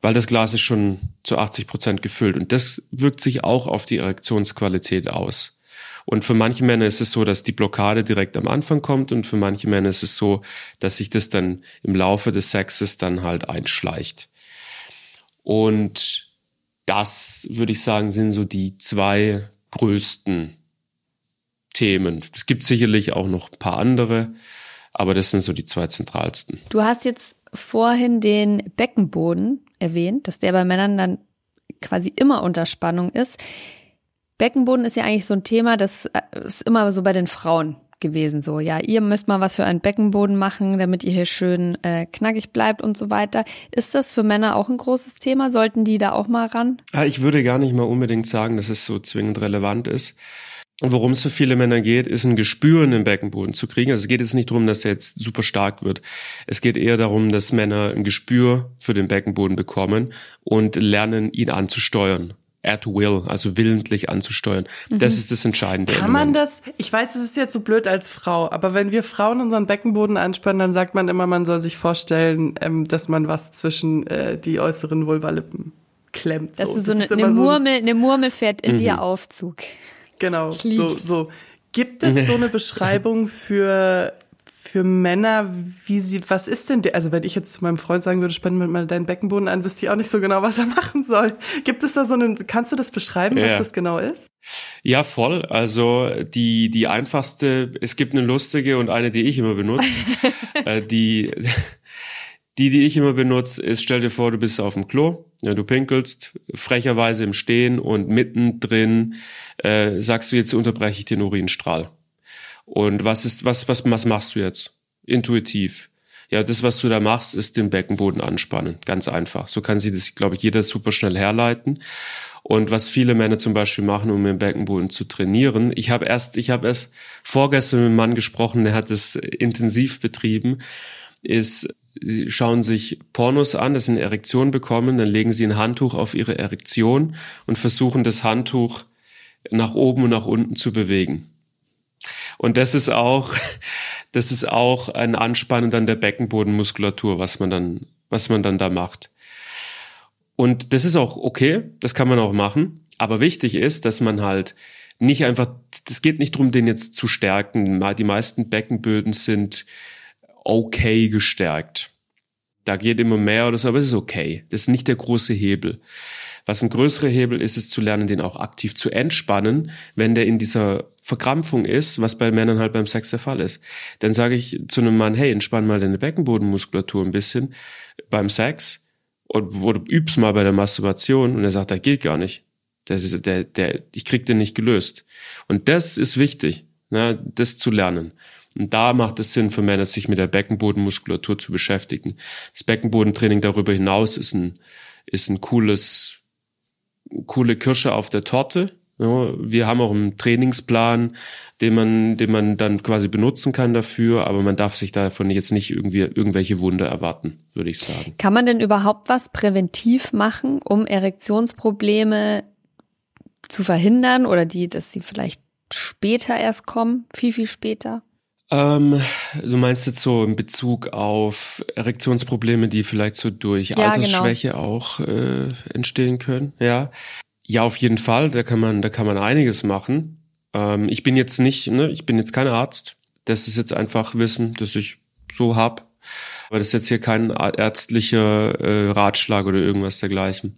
weil das Glas ist schon zu 80 Prozent gefüllt und das wirkt sich auch auf die Erektionsqualität aus. Und für manche Männer ist es so, dass die Blockade direkt am Anfang kommt und für manche Männer ist es so, dass sich das dann im Laufe des Sexes dann halt einschleicht. Und das, würde ich sagen, sind so die zwei größten Themen. Es gibt sicherlich auch noch ein paar andere, aber das sind so die zwei zentralsten. Du hast jetzt vorhin den Beckenboden erwähnt, dass der bei Männern dann quasi immer unter Spannung ist. Beckenboden ist ja eigentlich so ein Thema, das äh, ist immer so bei den Frauen gewesen. So, ja, ihr müsst mal was für einen Beckenboden machen, damit ihr hier schön äh, knackig bleibt und so weiter. Ist das für Männer auch ein großes Thema? Sollten die da auch mal ran? Ja, ich würde gar nicht mal unbedingt sagen, dass es so zwingend relevant ist. Und worum es für viele Männer geht, ist ein Gespür in den Beckenboden zu kriegen. Also es geht jetzt nicht darum, dass er jetzt super stark wird. Es geht eher darum, dass Männer ein Gespür für den Beckenboden bekommen und lernen, ihn anzusteuern at will, also willentlich anzusteuern. Mhm. Das ist das Entscheidende. Kann man das, ich weiß, es ist jetzt so blöd als Frau, aber wenn wir Frauen unseren Beckenboden anspannen, dann sagt man immer, man soll sich vorstellen, ähm, dass man was zwischen äh, die äußeren Vulvalippen klemmt. So. Dass du so eine, eine, Murmel, so eine Murmel fährt in mhm. dir Aufzug. Genau, so, so. Gibt es so eine Beschreibung für für Männer, wie sie, was ist denn, der, also wenn ich jetzt zu meinem Freund sagen würde, spann mir mal deinen Beckenboden an, wüsste ich auch nicht so genau, was er machen soll. Gibt es da so einen, kannst du das beschreiben, ja. was das genau ist? Ja, voll. Also die, die einfachste, es gibt eine lustige und eine, die ich immer benutze. äh, die, die, die ich immer benutze, ist, stell dir vor, du bist auf dem Klo, ja, du pinkelst, frecherweise im Stehen und mittendrin äh, sagst du, jetzt unterbreche ich den Urinstrahl. Und was ist, was, was, was machst du jetzt? Intuitiv. Ja, das, was du da machst, ist den Beckenboden anspannen. Ganz einfach. So kann sie das, glaube ich, jeder super schnell herleiten. Und was viele Männer zum Beispiel machen, um den Beckenboden zu trainieren. Ich habe erst, ich habe erst vorgestern mit einem Mann gesprochen, der hat es intensiv betrieben, ist, sie schauen sich Pornos an, dass sie eine Erektion bekommen, dann legen sie ein Handtuch auf ihre Erektion und versuchen das Handtuch nach oben und nach unten zu bewegen. Und das ist auch, das ist auch ein Anspannen dann der Beckenbodenmuskulatur, was man dann, was man dann da macht. Und das ist auch okay, das kann man auch machen. Aber wichtig ist, dass man halt nicht einfach, es geht nicht darum, den jetzt zu stärken. Die meisten Beckenböden sind okay gestärkt. Da geht immer mehr oder so, aber es ist okay. Das ist nicht der große Hebel. Was ein größerer Hebel ist, ist zu lernen, den auch aktiv zu entspannen, wenn der in dieser Verkrampfung ist, was bei Männern halt beim Sex der Fall ist. Dann sage ich zu einem Mann, hey, entspann mal deine Beckenbodenmuskulatur ein bisschen beim Sex oder, oder üb's mal bei der Masturbation und er sagt, das geht gar nicht. Der, der, der, ich krieg den nicht gelöst. Und das ist wichtig, ne, das zu lernen. Und da macht es Sinn für Männer, sich mit der Beckenbodenmuskulatur zu beschäftigen. Das Beckenbodentraining darüber hinaus ist ein, ist ein cooles coole Kirsche auf der Torte. Ja, wir haben auch einen Trainingsplan, den man, den man dann quasi benutzen kann dafür, aber man darf sich davon jetzt nicht irgendwie irgendwelche Wunder erwarten, würde ich sagen. Kann man denn überhaupt was präventiv machen, um Erektionsprobleme zu verhindern oder die, dass sie vielleicht später erst kommen, viel, viel später? Ähm, du meinst jetzt so in Bezug auf Erektionsprobleme, die vielleicht so durch ja, genau. Altersschwäche genau. auch äh, entstehen können, ja. Ja, auf jeden Fall. Da kann man, da kann man einiges machen. Ähm, ich bin jetzt nicht, ne, ich bin jetzt kein Arzt. Das ist jetzt einfach Wissen, das ich so hab. Aber das ist jetzt hier kein ärztlicher äh, Ratschlag oder irgendwas dergleichen.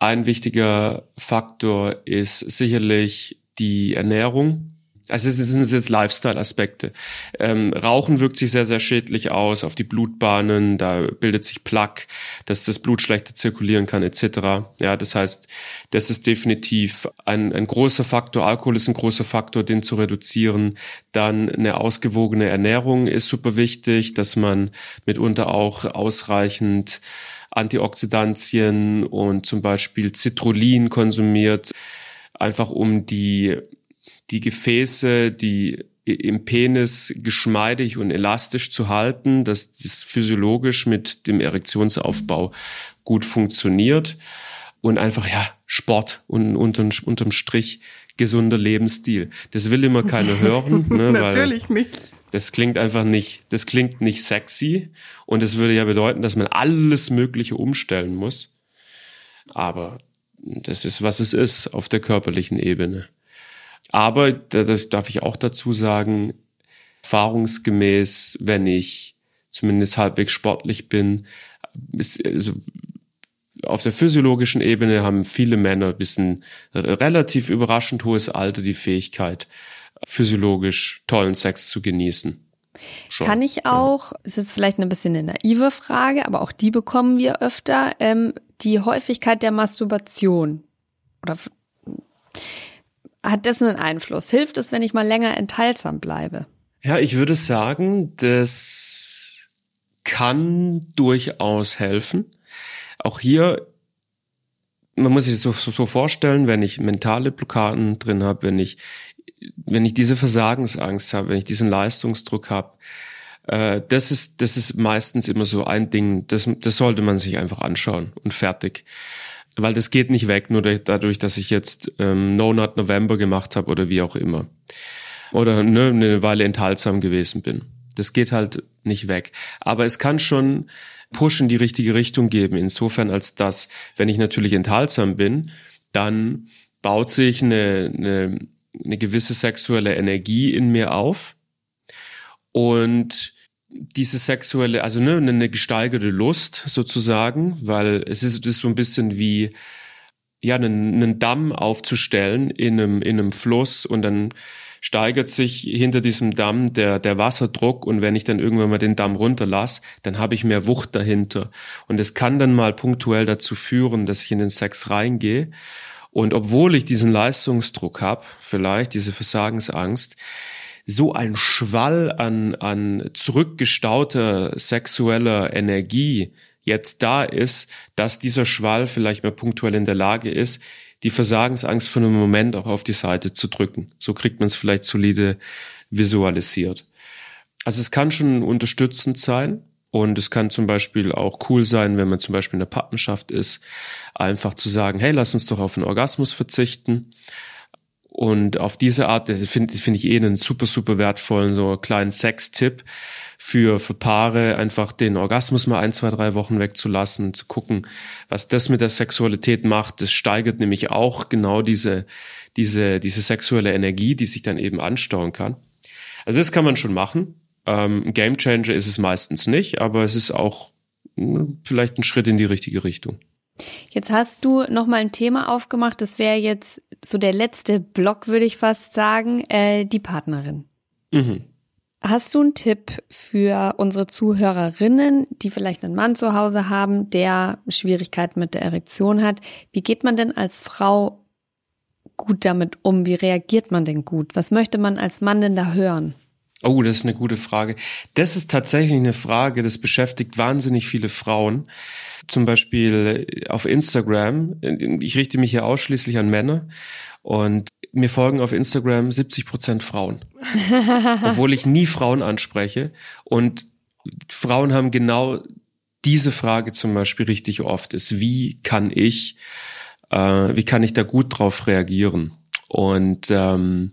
Ein wichtiger Faktor ist sicherlich die Ernährung also es sind jetzt Lifestyle-Aspekte. Ähm, Rauchen wirkt sich sehr, sehr schädlich aus auf die Blutbahnen, da bildet sich Plaque, dass das Blut schlechter zirkulieren kann, etc. Ja, das heißt, das ist definitiv ein, ein großer Faktor. Alkohol ist ein großer Faktor, den zu reduzieren. Dann eine ausgewogene Ernährung ist super wichtig, dass man mitunter auch ausreichend Antioxidantien und zum Beispiel Citrullin konsumiert, einfach um die die Gefäße, die im Penis geschmeidig und elastisch zu halten, dass das physiologisch mit dem Erektionsaufbau gut funktioniert und einfach ja Sport und unterm, unterm Strich gesunder Lebensstil. Das will immer keiner hören, ne, natürlich nicht. Das klingt einfach nicht, das klingt nicht sexy und es würde ja bedeuten, dass man alles Mögliche umstellen muss. Aber das ist, was es ist auf der körperlichen Ebene. Aber, das darf ich auch dazu sagen, erfahrungsgemäß, wenn ich zumindest halbwegs sportlich bin, ist, also auf der physiologischen Ebene haben viele Männer bis ein relativ überraschend hohes Alter die Fähigkeit, physiologisch tollen Sex zu genießen. Schon. Kann ich auch, ja. ist jetzt vielleicht ein bisschen eine naive Frage, aber auch die bekommen wir öfter, ähm, die Häufigkeit der Masturbation oder hat das einen Einfluss? Hilft es, wenn ich mal länger enthaltsam bleibe? Ja, ich würde sagen, das kann durchaus helfen. Auch hier, man muss sich so, so vorstellen, wenn ich mentale Blockaden drin habe, wenn ich, wenn ich diese Versagensangst habe, wenn ich diesen Leistungsdruck habe, äh, das ist, das ist meistens immer so ein Ding, das, das sollte man sich einfach anschauen und fertig. Weil das geht nicht weg, nur dadurch, dass ich jetzt ähm, No Not November gemacht habe oder wie auch immer oder ne, eine Weile enthaltsam gewesen bin. Das geht halt nicht weg. Aber es kann schon Push in die richtige Richtung geben, insofern als dass, wenn ich natürlich enthaltsam bin, dann baut sich eine, eine, eine gewisse sexuelle Energie in mir auf und diese sexuelle, also ne, eine gesteigerte Lust sozusagen, weil es ist, ist so ein bisschen wie ja einen, einen Damm aufzustellen in einem in einem Fluss und dann steigert sich hinter diesem Damm der, der Wasserdruck und wenn ich dann irgendwann mal den Damm runterlasse, dann habe ich mehr Wucht dahinter. Und es kann dann mal punktuell dazu führen, dass ich in den Sex reingehe. Und obwohl ich diesen Leistungsdruck habe, vielleicht diese Versagensangst, so ein Schwall an, an zurückgestauter sexueller Energie jetzt da ist, dass dieser Schwall vielleicht mal punktuell in der Lage ist, die Versagensangst für einen Moment auch auf die Seite zu drücken. So kriegt man es vielleicht solide visualisiert. Also es kann schon unterstützend sein und es kann zum Beispiel auch cool sein, wenn man zum Beispiel in einer Partnerschaft ist, einfach zu sagen, hey, lass uns doch auf einen Orgasmus verzichten und auf diese Art, finde find ich eh einen super, super wertvollen, so kleinen Sex-Tipp für, für Paare, einfach den Orgasmus mal ein, zwei, drei Wochen wegzulassen, zu gucken, was das mit der Sexualität macht. Das steigert nämlich auch genau diese, diese, diese sexuelle Energie, die sich dann eben anstauen kann. Also das kann man schon machen. Ähm, Game Changer ist es meistens nicht, aber es ist auch mh, hm, vielleicht ein Schritt in die richtige Richtung. Jetzt hast du noch mal ein Thema aufgemacht. Das wäre jetzt so der letzte Block, würde ich fast sagen, äh, die Partnerin. Mhm. Hast du einen Tipp für unsere Zuhörerinnen, die vielleicht einen Mann zu Hause haben, der Schwierigkeiten mit der Erektion hat? Wie geht man denn als Frau gut damit um? Wie reagiert man denn gut? Was möchte man als Mann denn da hören? Oh, das ist eine gute Frage. Das ist tatsächlich eine Frage, das beschäftigt wahnsinnig viele Frauen. Zum Beispiel auf Instagram. Ich richte mich hier ausschließlich an Männer. Und mir folgen auf Instagram 70 Prozent Frauen. Obwohl ich nie Frauen anspreche. Und Frauen haben genau diese Frage zum Beispiel richtig oft ist, wie kann ich, äh, wie kann ich da gut drauf reagieren? Und ähm,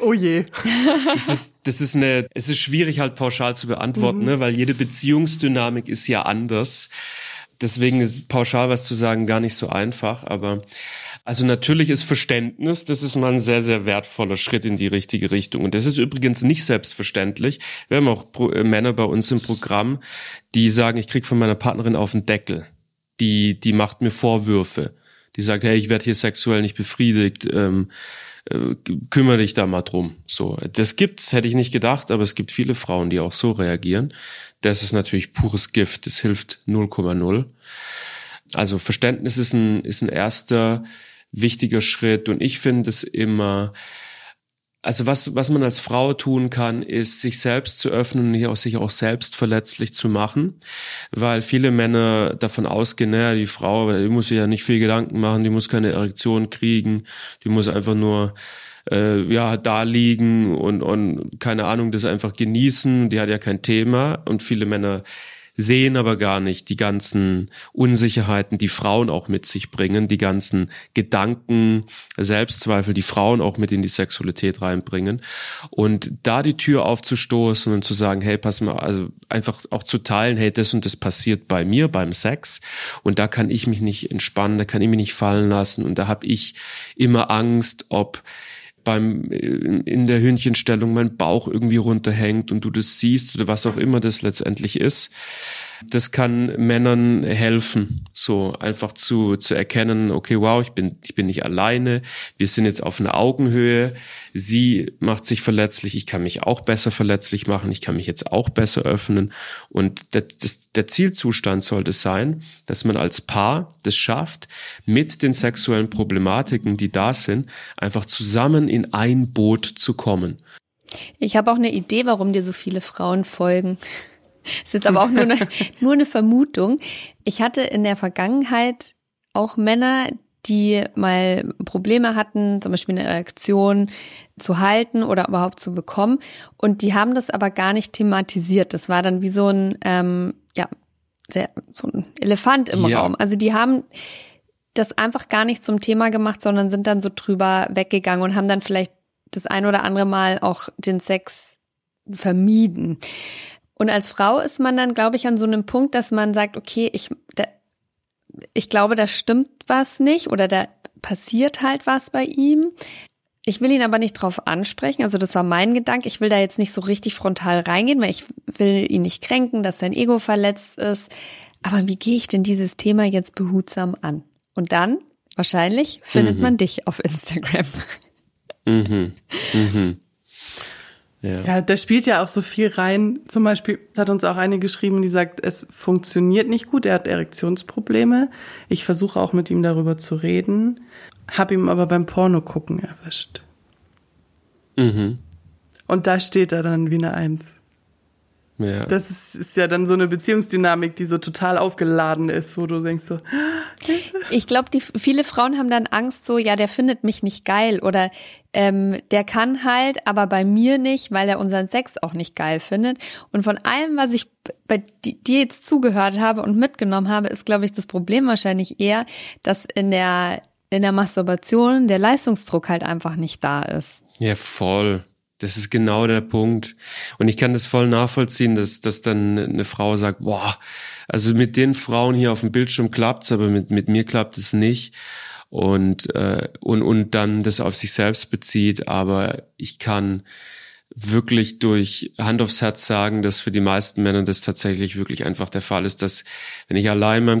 Oh je. Das ist, das ist eine, es ist schwierig halt pauschal zu beantworten, mhm. ne, weil jede Beziehungsdynamik ist ja anders. Deswegen ist pauschal was zu sagen gar nicht so einfach, aber also natürlich ist Verständnis, das ist mal ein sehr, sehr wertvoller Schritt in die richtige Richtung. Und das ist übrigens nicht selbstverständlich. Wir haben auch äh, Männer bei uns im Programm, die sagen, ich krieg von meiner Partnerin auf den Deckel. Die, die macht mir Vorwürfe. Die sagt, hey, ich werde hier sexuell nicht befriedigt. Ähm, äh, kümmere dich da mal drum. So, das gibt's, hätte ich nicht gedacht, aber es gibt viele Frauen, die auch so reagieren. Das ist natürlich pures Gift, das hilft 0,0. Also Verständnis ist ein, ist ein erster wichtiger Schritt und ich finde es immer, also was, was man als Frau tun kann, ist sich selbst zu öffnen und sich auch selbst verletzlich zu machen, weil viele Männer davon ausgehen, naja, die Frau, die muss sich ja nicht viel Gedanken machen, die muss keine Erektion kriegen, die muss einfach nur äh, ja da liegen und, und keine Ahnung, das einfach genießen, die hat ja kein Thema. Und viele Männer sehen aber gar nicht die ganzen Unsicherheiten, die Frauen auch mit sich bringen, die ganzen Gedanken, Selbstzweifel, die Frauen auch mit in die Sexualität reinbringen. Und da die Tür aufzustoßen und zu sagen, hey, pass mal, also einfach auch zu teilen, hey, das und das passiert bei mir beim Sex und da kann ich mich nicht entspannen, da kann ich mich nicht fallen lassen und da habe ich immer Angst, ob beim in der Hühnchenstellung mein Bauch irgendwie runterhängt und du das siehst oder was auch immer das letztendlich ist. Das kann Männern helfen, so einfach zu, zu erkennen, okay, wow, ich bin, ich bin nicht alleine, wir sind jetzt auf einer Augenhöhe, sie macht sich verletzlich, ich kann mich auch besser verletzlich machen, ich kann mich jetzt auch besser öffnen. Und der, das, der Zielzustand sollte sein, dass man als Paar das schafft, mit den sexuellen Problematiken, die da sind, einfach zusammen in ein Boot zu kommen. Ich habe auch eine Idee, warum dir so viele Frauen folgen. Ist jetzt aber auch nur eine, nur eine Vermutung. Ich hatte in der Vergangenheit auch Männer, die mal Probleme hatten, zum Beispiel eine Erektion zu halten oder überhaupt zu bekommen. Und die haben das aber gar nicht thematisiert. Das war dann wie so ein, ähm, ja, der, so ein Elefant im ja. Raum. Also die haben das einfach gar nicht zum Thema gemacht, sondern sind dann so drüber weggegangen und haben dann vielleicht das ein oder andere Mal auch den Sex vermieden. Und als Frau ist man dann, glaube ich, an so einem Punkt, dass man sagt, okay, ich, da, ich glaube, da stimmt was nicht oder da passiert halt was bei ihm. Ich will ihn aber nicht drauf ansprechen. Also das war mein Gedanke. Ich will da jetzt nicht so richtig frontal reingehen, weil ich will ihn nicht kränken, dass sein Ego verletzt ist. Aber wie gehe ich denn dieses Thema jetzt behutsam an? Und dann, wahrscheinlich, findet mhm. man dich auf Instagram. Mhm. Mhm. Ja. ja, da spielt ja auch so viel rein. Zum Beispiel hat uns auch eine geschrieben, die sagt, es funktioniert nicht gut, er hat Erektionsprobleme. Ich versuche auch mit ihm darüber zu reden, habe ihm aber beim Porno gucken erwischt. Mhm. Und da steht er dann wie eine Eins. Ja. Das ist, ist, ja dann so eine Beziehungsdynamik, die so total aufgeladen ist, wo du denkst so. Ich glaube, viele Frauen haben dann Angst, so ja, der findet mich nicht geil oder ähm, der kann halt, aber bei mir nicht, weil er unseren Sex auch nicht geil findet. Und von allem, was ich bei dir jetzt zugehört habe und mitgenommen habe, ist, glaube ich, das Problem wahrscheinlich eher, dass in der in der Masturbation der Leistungsdruck halt einfach nicht da ist. Ja, voll. Das ist genau der Punkt. Und ich kann das voll nachvollziehen, dass, dass dann eine Frau sagt, boah, also mit den Frauen hier auf dem Bildschirm klappt's, aber mit, mit mir klappt es nicht. Und, äh, und, und dann das auf sich selbst bezieht. Aber ich kann wirklich durch Hand aufs Herz sagen, dass für die meisten Männer das tatsächlich wirklich einfach der Fall ist, dass wenn ich allein in meinem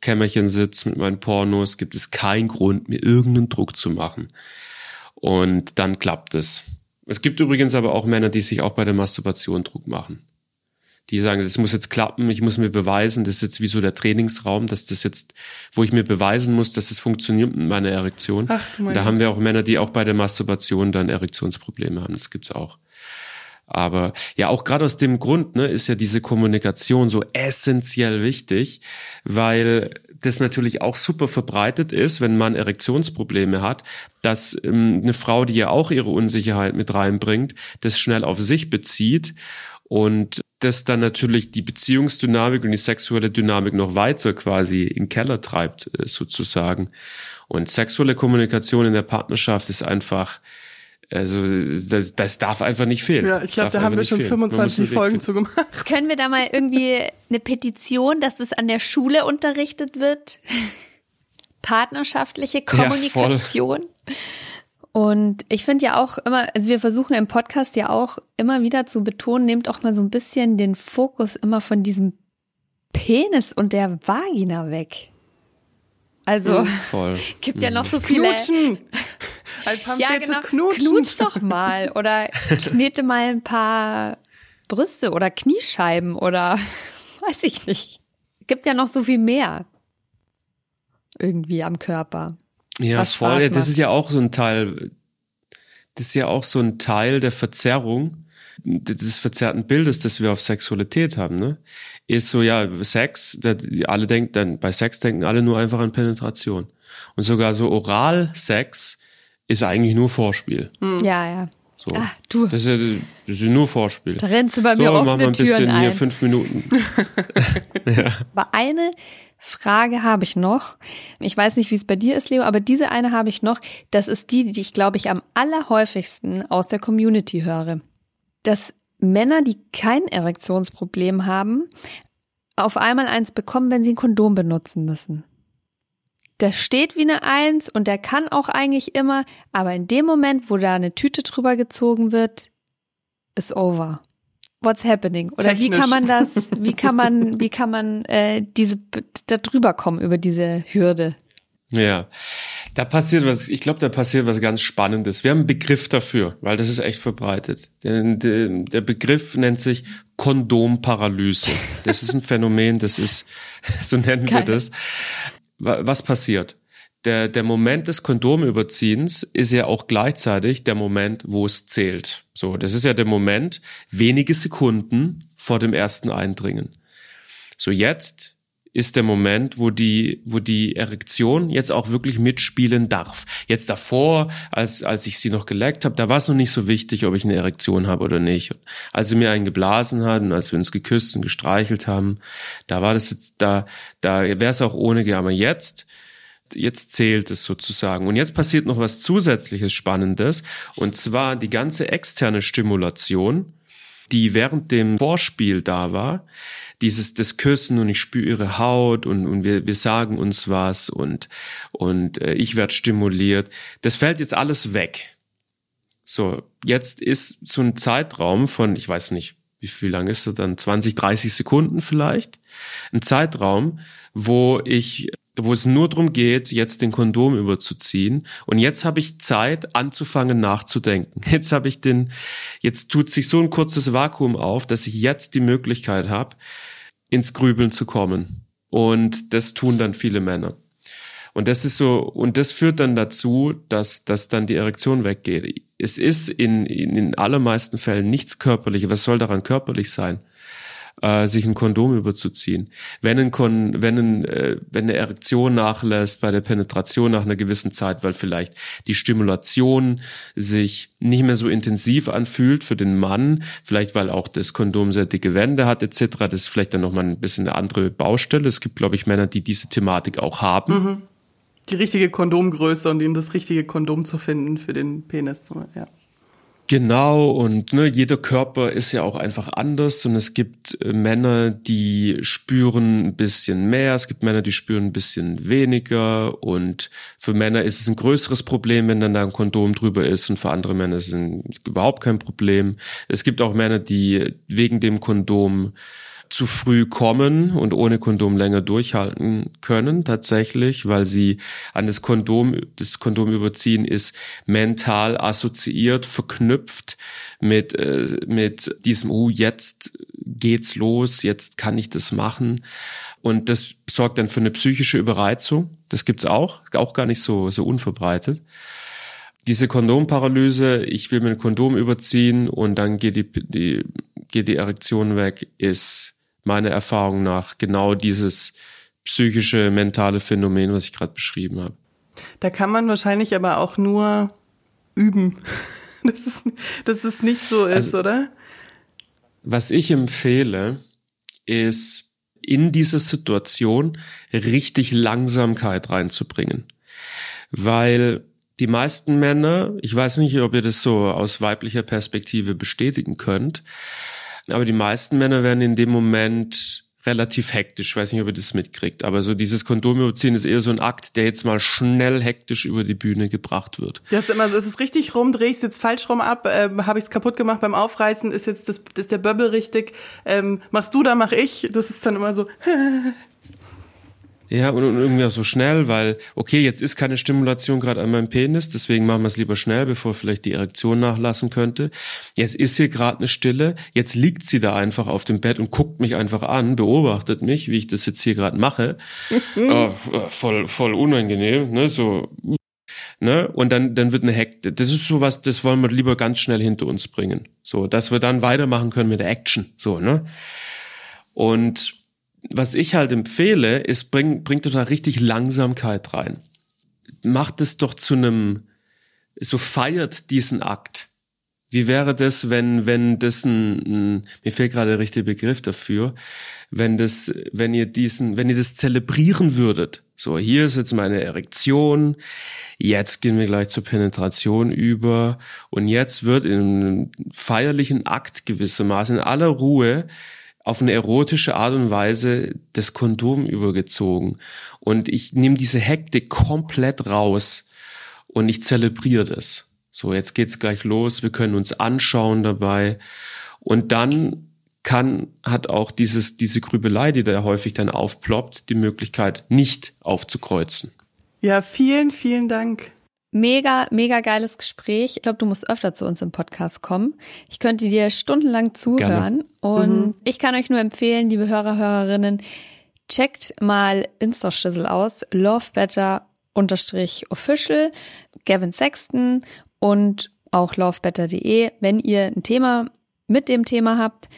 Kämmerchen sitze mit meinen Pornos, gibt es keinen Grund, mir irgendeinen Druck zu machen. Und dann klappt es. Es gibt übrigens aber auch Männer, die sich auch bei der Masturbation Druck machen. Die sagen, das muss jetzt klappen, ich muss mir beweisen, das ist jetzt wie so der Trainingsraum, dass das jetzt, wo ich mir beweisen muss, dass es funktioniert mit meiner Erektion. Ach, du mein da haben wir auch Männer, die auch bei der Masturbation dann Erektionsprobleme haben. Das gibt's auch. Aber ja, auch gerade aus dem Grund ne, ist ja diese Kommunikation so essentiell wichtig, weil das natürlich auch super verbreitet ist, wenn man Erektionsprobleme hat, dass ähm, eine Frau, die ja auch ihre Unsicherheit mit reinbringt, das schnell auf sich bezieht und das dann natürlich die Beziehungsdynamik und die sexuelle Dynamik noch weiter quasi in Keller treibt, äh, sozusagen. Und sexuelle Kommunikation in der Partnerschaft ist einfach also das, das darf einfach nicht fehlen. Ja, ich glaube, da haben wir schon fehlen. 25 Folgen zu gemacht. Können wir da mal irgendwie eine Petition, dass das an der Schule unterrichtet wird? Partnerschaftliche Kommunikation. Ja, und ich finde ja auch immer, also wir versuchen im Podcast ja auch immer wieder zu betonen, nehmt auch mal so ein bisschen den Fokus immer von diesem Penis und der Vagina weg. Also mhm, Voll. gibt ja noch so viele. Knutschen. Ein ja, genau. Knutschen. Knutsch doch mal oder knete mal ein paar Brüste oder Kniescheiben oder weiß ich nicht. Gibt ja noch so viel mehr irgendwie am Körper. Ja, voll. Das ist ja auch so ein Teil. Das ist ja auch so ein Teil der Verzerrung des verzerrten Bildes, das wir auf Sexualität haben, ne? Ist so, ja, Sex, alle denken dann, bei Sex denken alle nur einfach an Penetration. Und sogar so Oral-Sex ist eigentlich nur Vorspiel. Hm. Ja, ja. So. Ah, du. Das ist, ja, das ist nur Vorspiel. Da rennst du bei mir so, offene machen wir ein bisschen Türen hier fünf Minuten. ja. Aber eine Frage habe ich noch. Ich weiß nicht, wie es bei dir ist, Leo, aber diese eine habe ich noch. Das ist die, die ich, glaube ich, am allerhäufigsten aus der Community höre dass Männer, die kein Erektionsproblem haben, auf einmal eins bekommen, wenn sie ein Kondom benutzen müssen. Der steht wie eine Eins und der kann auch eigentlich immer, aber in dem Moment, wo da eine Tüte drüber gezogen wird, ist over. what's happening? Oder Technisch. wie kann man das, wie kann man, wie kann man äh, diese da drüber kommen über diese Hürde? Ja, da passiert was, ich glaube, da passiert was ganz Spannendes. Wir haben einen Begriff dafür, weil das ist echt verbreitet. Der, der, der Begriff nennt sich Kondomparalyse. Das ist ein Phänomen, das ist, so nennen Geil. wir das. Was passiert? Der, der Moment des Kondomüberziehens ist ja auch gleichzeitig der Moment, wo es zählt. So, das ist ja der Moment, wenige Sekunden vor dem ersten Eindringen. So, jetzt ist der Moment, wo die, wo die Erektion jetzt auch wirklich mitspielen darf. Jetzt davor, als, als ich sie noch geleckt habe, da war es noch nicht so wichtig, ob ich eine Erektion habe oder nicht. Als sie mir einen geblasen hat und als wir uns geküsst und gestreichelt haben, da war das jetzt, da, da wäre es auch ohne, aber jetzt, jetzt zählt es sozusagen. Und jetzt passiert noch was zusätzliches Spannendes, und zwar die ganze externe Stimulation, die während dem Vorspiel da war, dieses das Küssen und ich spüre ihre Haut und, und wir, wir sagen uns was und, und äh, ich werde stimuliert. Das fällt jetzt alles weg. So, jetzt ist so ein Zeitraum von, ich weiß nicht, wie viel lang ist das dann? 20, 30 Sekunden vielleicht? Ein Zeitraum, wo ich wo es nur darum geht, jetzt den Kondom überzuziehen. Und jetzt habe ich Zeit, anzufangen nachzudenken. Jetzt habe ich den, jetzt tut sich so ein kurzes Vakuum auf, dass ich jetzt die Möglichkeit habe, ins Grübeln zu kommen. Und das tun dann viele Männer. Und das ist so, und das führt dann dazu, dass, dass dann die Erektion weggeht. Es ist in, in, in allermeisten Fällen nichts körperliches. Was soll daran körperlich sein? Äh, sich ein Kondom überzuziehen. Wenn, ein Kon wenn, ein, äh, wenn eine Erektion nachlässt bei der Penetration nach einer gewissen Zeit, weil vielleicht die Stimulation sich nicht mehr so intensiv anfühlt für den Mann, vielleicht weil auch das Kondom sehr dicke Wände hat etc., das ist vielleicht dann nochmal ein bisschen eine andere Baustelle. Es gibt, glaube ich, Männer, die diese Thematik auch haben. Mhm. Die richtige Kondomgröße und eben das richtige Kondom zu finden für den Penis. Ja. Genau, und ne, jeder Körper ist ja auch einfach anders und es gibt äh, Männer, die spüren ein bisschen mehr, es gibt Männer, die spüren ein bisschen weniger und für Männer ist es ein größeres Problem, wenn dann da ein Kondom drüber ist und für andere Männer ist es überhaupt kein Problem. Es gibt auch Männer, die wegen dem Kondom zu früh kommen und ohne Kondom länger durchhalten können, tatsächlich, weil sie an das Kondom, das Kondom überziehen ist mental assoziiert, verknüpft mit, äh, mit diesem, oh, jetzt geht's los, jetzt kann ich das machen. Und das sorgt dann für eine psychische Überreizung. Das gibt's auch, auch gar nicht so, so unverbreitet diese Kondomparalyse, ich will mir ein Kondom überziehen und dann geht die, die, geht die Erektion weg, ist meiner Erfahrung nach genau dieses psychische, mentale Phänomen, was ich gerade beschrieben habe. Da kann man wahrscheinlich aber auch nur üben, dass es, dass es nicht so ist, also, oder? Was ich empfehle, ist in diese Situation richtig Langsamkeit reinzubringen. Weil die meisten Männer, ich weiß nicht, ob ihr das so aus weiblicher Perspektive bestätigen könnt, aber die meisten Männer werden in dem Moment relativ hektisch. Ich weiß nicht, ob ihr das mitkriegt. Aber so dieses Kondom überziehen ist eher so ein Akt, der jetzt mal schnell hektisch über die Bühne gebracht wird. Ja, ist immer so, ist es richtig rum, drehe ich es jetzt falsch rum ab, ähm, habe ich es kaputt gemacht beim Aufreißen, ist jetzt das, ist der Böbbel richtig, ähm, machst du da, mach ich. Das ist dann immer so, Ja, und, und irgendwie auch so schnell, weil, okay, jetzt ist keine Stimulation gerade an meinem Penis, deswegen machen wir es lieber schnell, bevor vielleicht die Erektion nachlassen könnte. Jetzt ist hier gerade eine Stille, jetzt liegt sie da einfach auf dem Bett und guckt mich einfach an, beobachtet mich, wie ich das jetzt hier gerade mache. oh, voll, voll unangenehm, ne, so. Ne? Und dann, dann wird eine Hekte. Das ist so was, das wollen wir lieber ganz schnell hinter uns bringen. So, dass wir dann weitermachen können mit der Action. So, ne? Und was ich halt empfehle, ist, bring, bringt da richtig Langsamkeit rein. Macht es doch zu einem, so feiert diesen Akt. Wie wäre das, wenn, wenn das ein, ein mir fehlt gerade der richtige Begriff dafür, wenn das, wenn ihr diesen, wenn ihr das zelebrieren würdet. So, hier ist jetzt meine Erektion, jetzt gehen wir gleich zur Penetration über und jetzt wird in einem feierlichen Akt gewissermaßen in aller Ruhe auf eine erotische Art und Weise das Kondom übergezogen. Und ich nehme diese Hektik komplett raus und ich zelebriere das. So, jetzt geht's gleich los, wir können uns anschauen dabei. Und dann kann, hat auch dieses, diese Grübelei, die da häufig dann aufploppt, die Möglichkeit, nicht aufzukreuzen. Ja, vielen, vielen Dank. Mega, mega geiles Gespräch. Ich glaube, du musst öfter zu uns im Podcast kommen. Ich könnte dir stundenlang zuhören. Gerne. Und mhm. ich kann euch nur empfehlen, liebe Hörer, Hörerinnen, checkt mal Insta-Schissel aus. Lovebetter unterstrich official, Gavin Sexton und auch lovebetter.de, wenn ihr ein Thema mit dem Thema habt.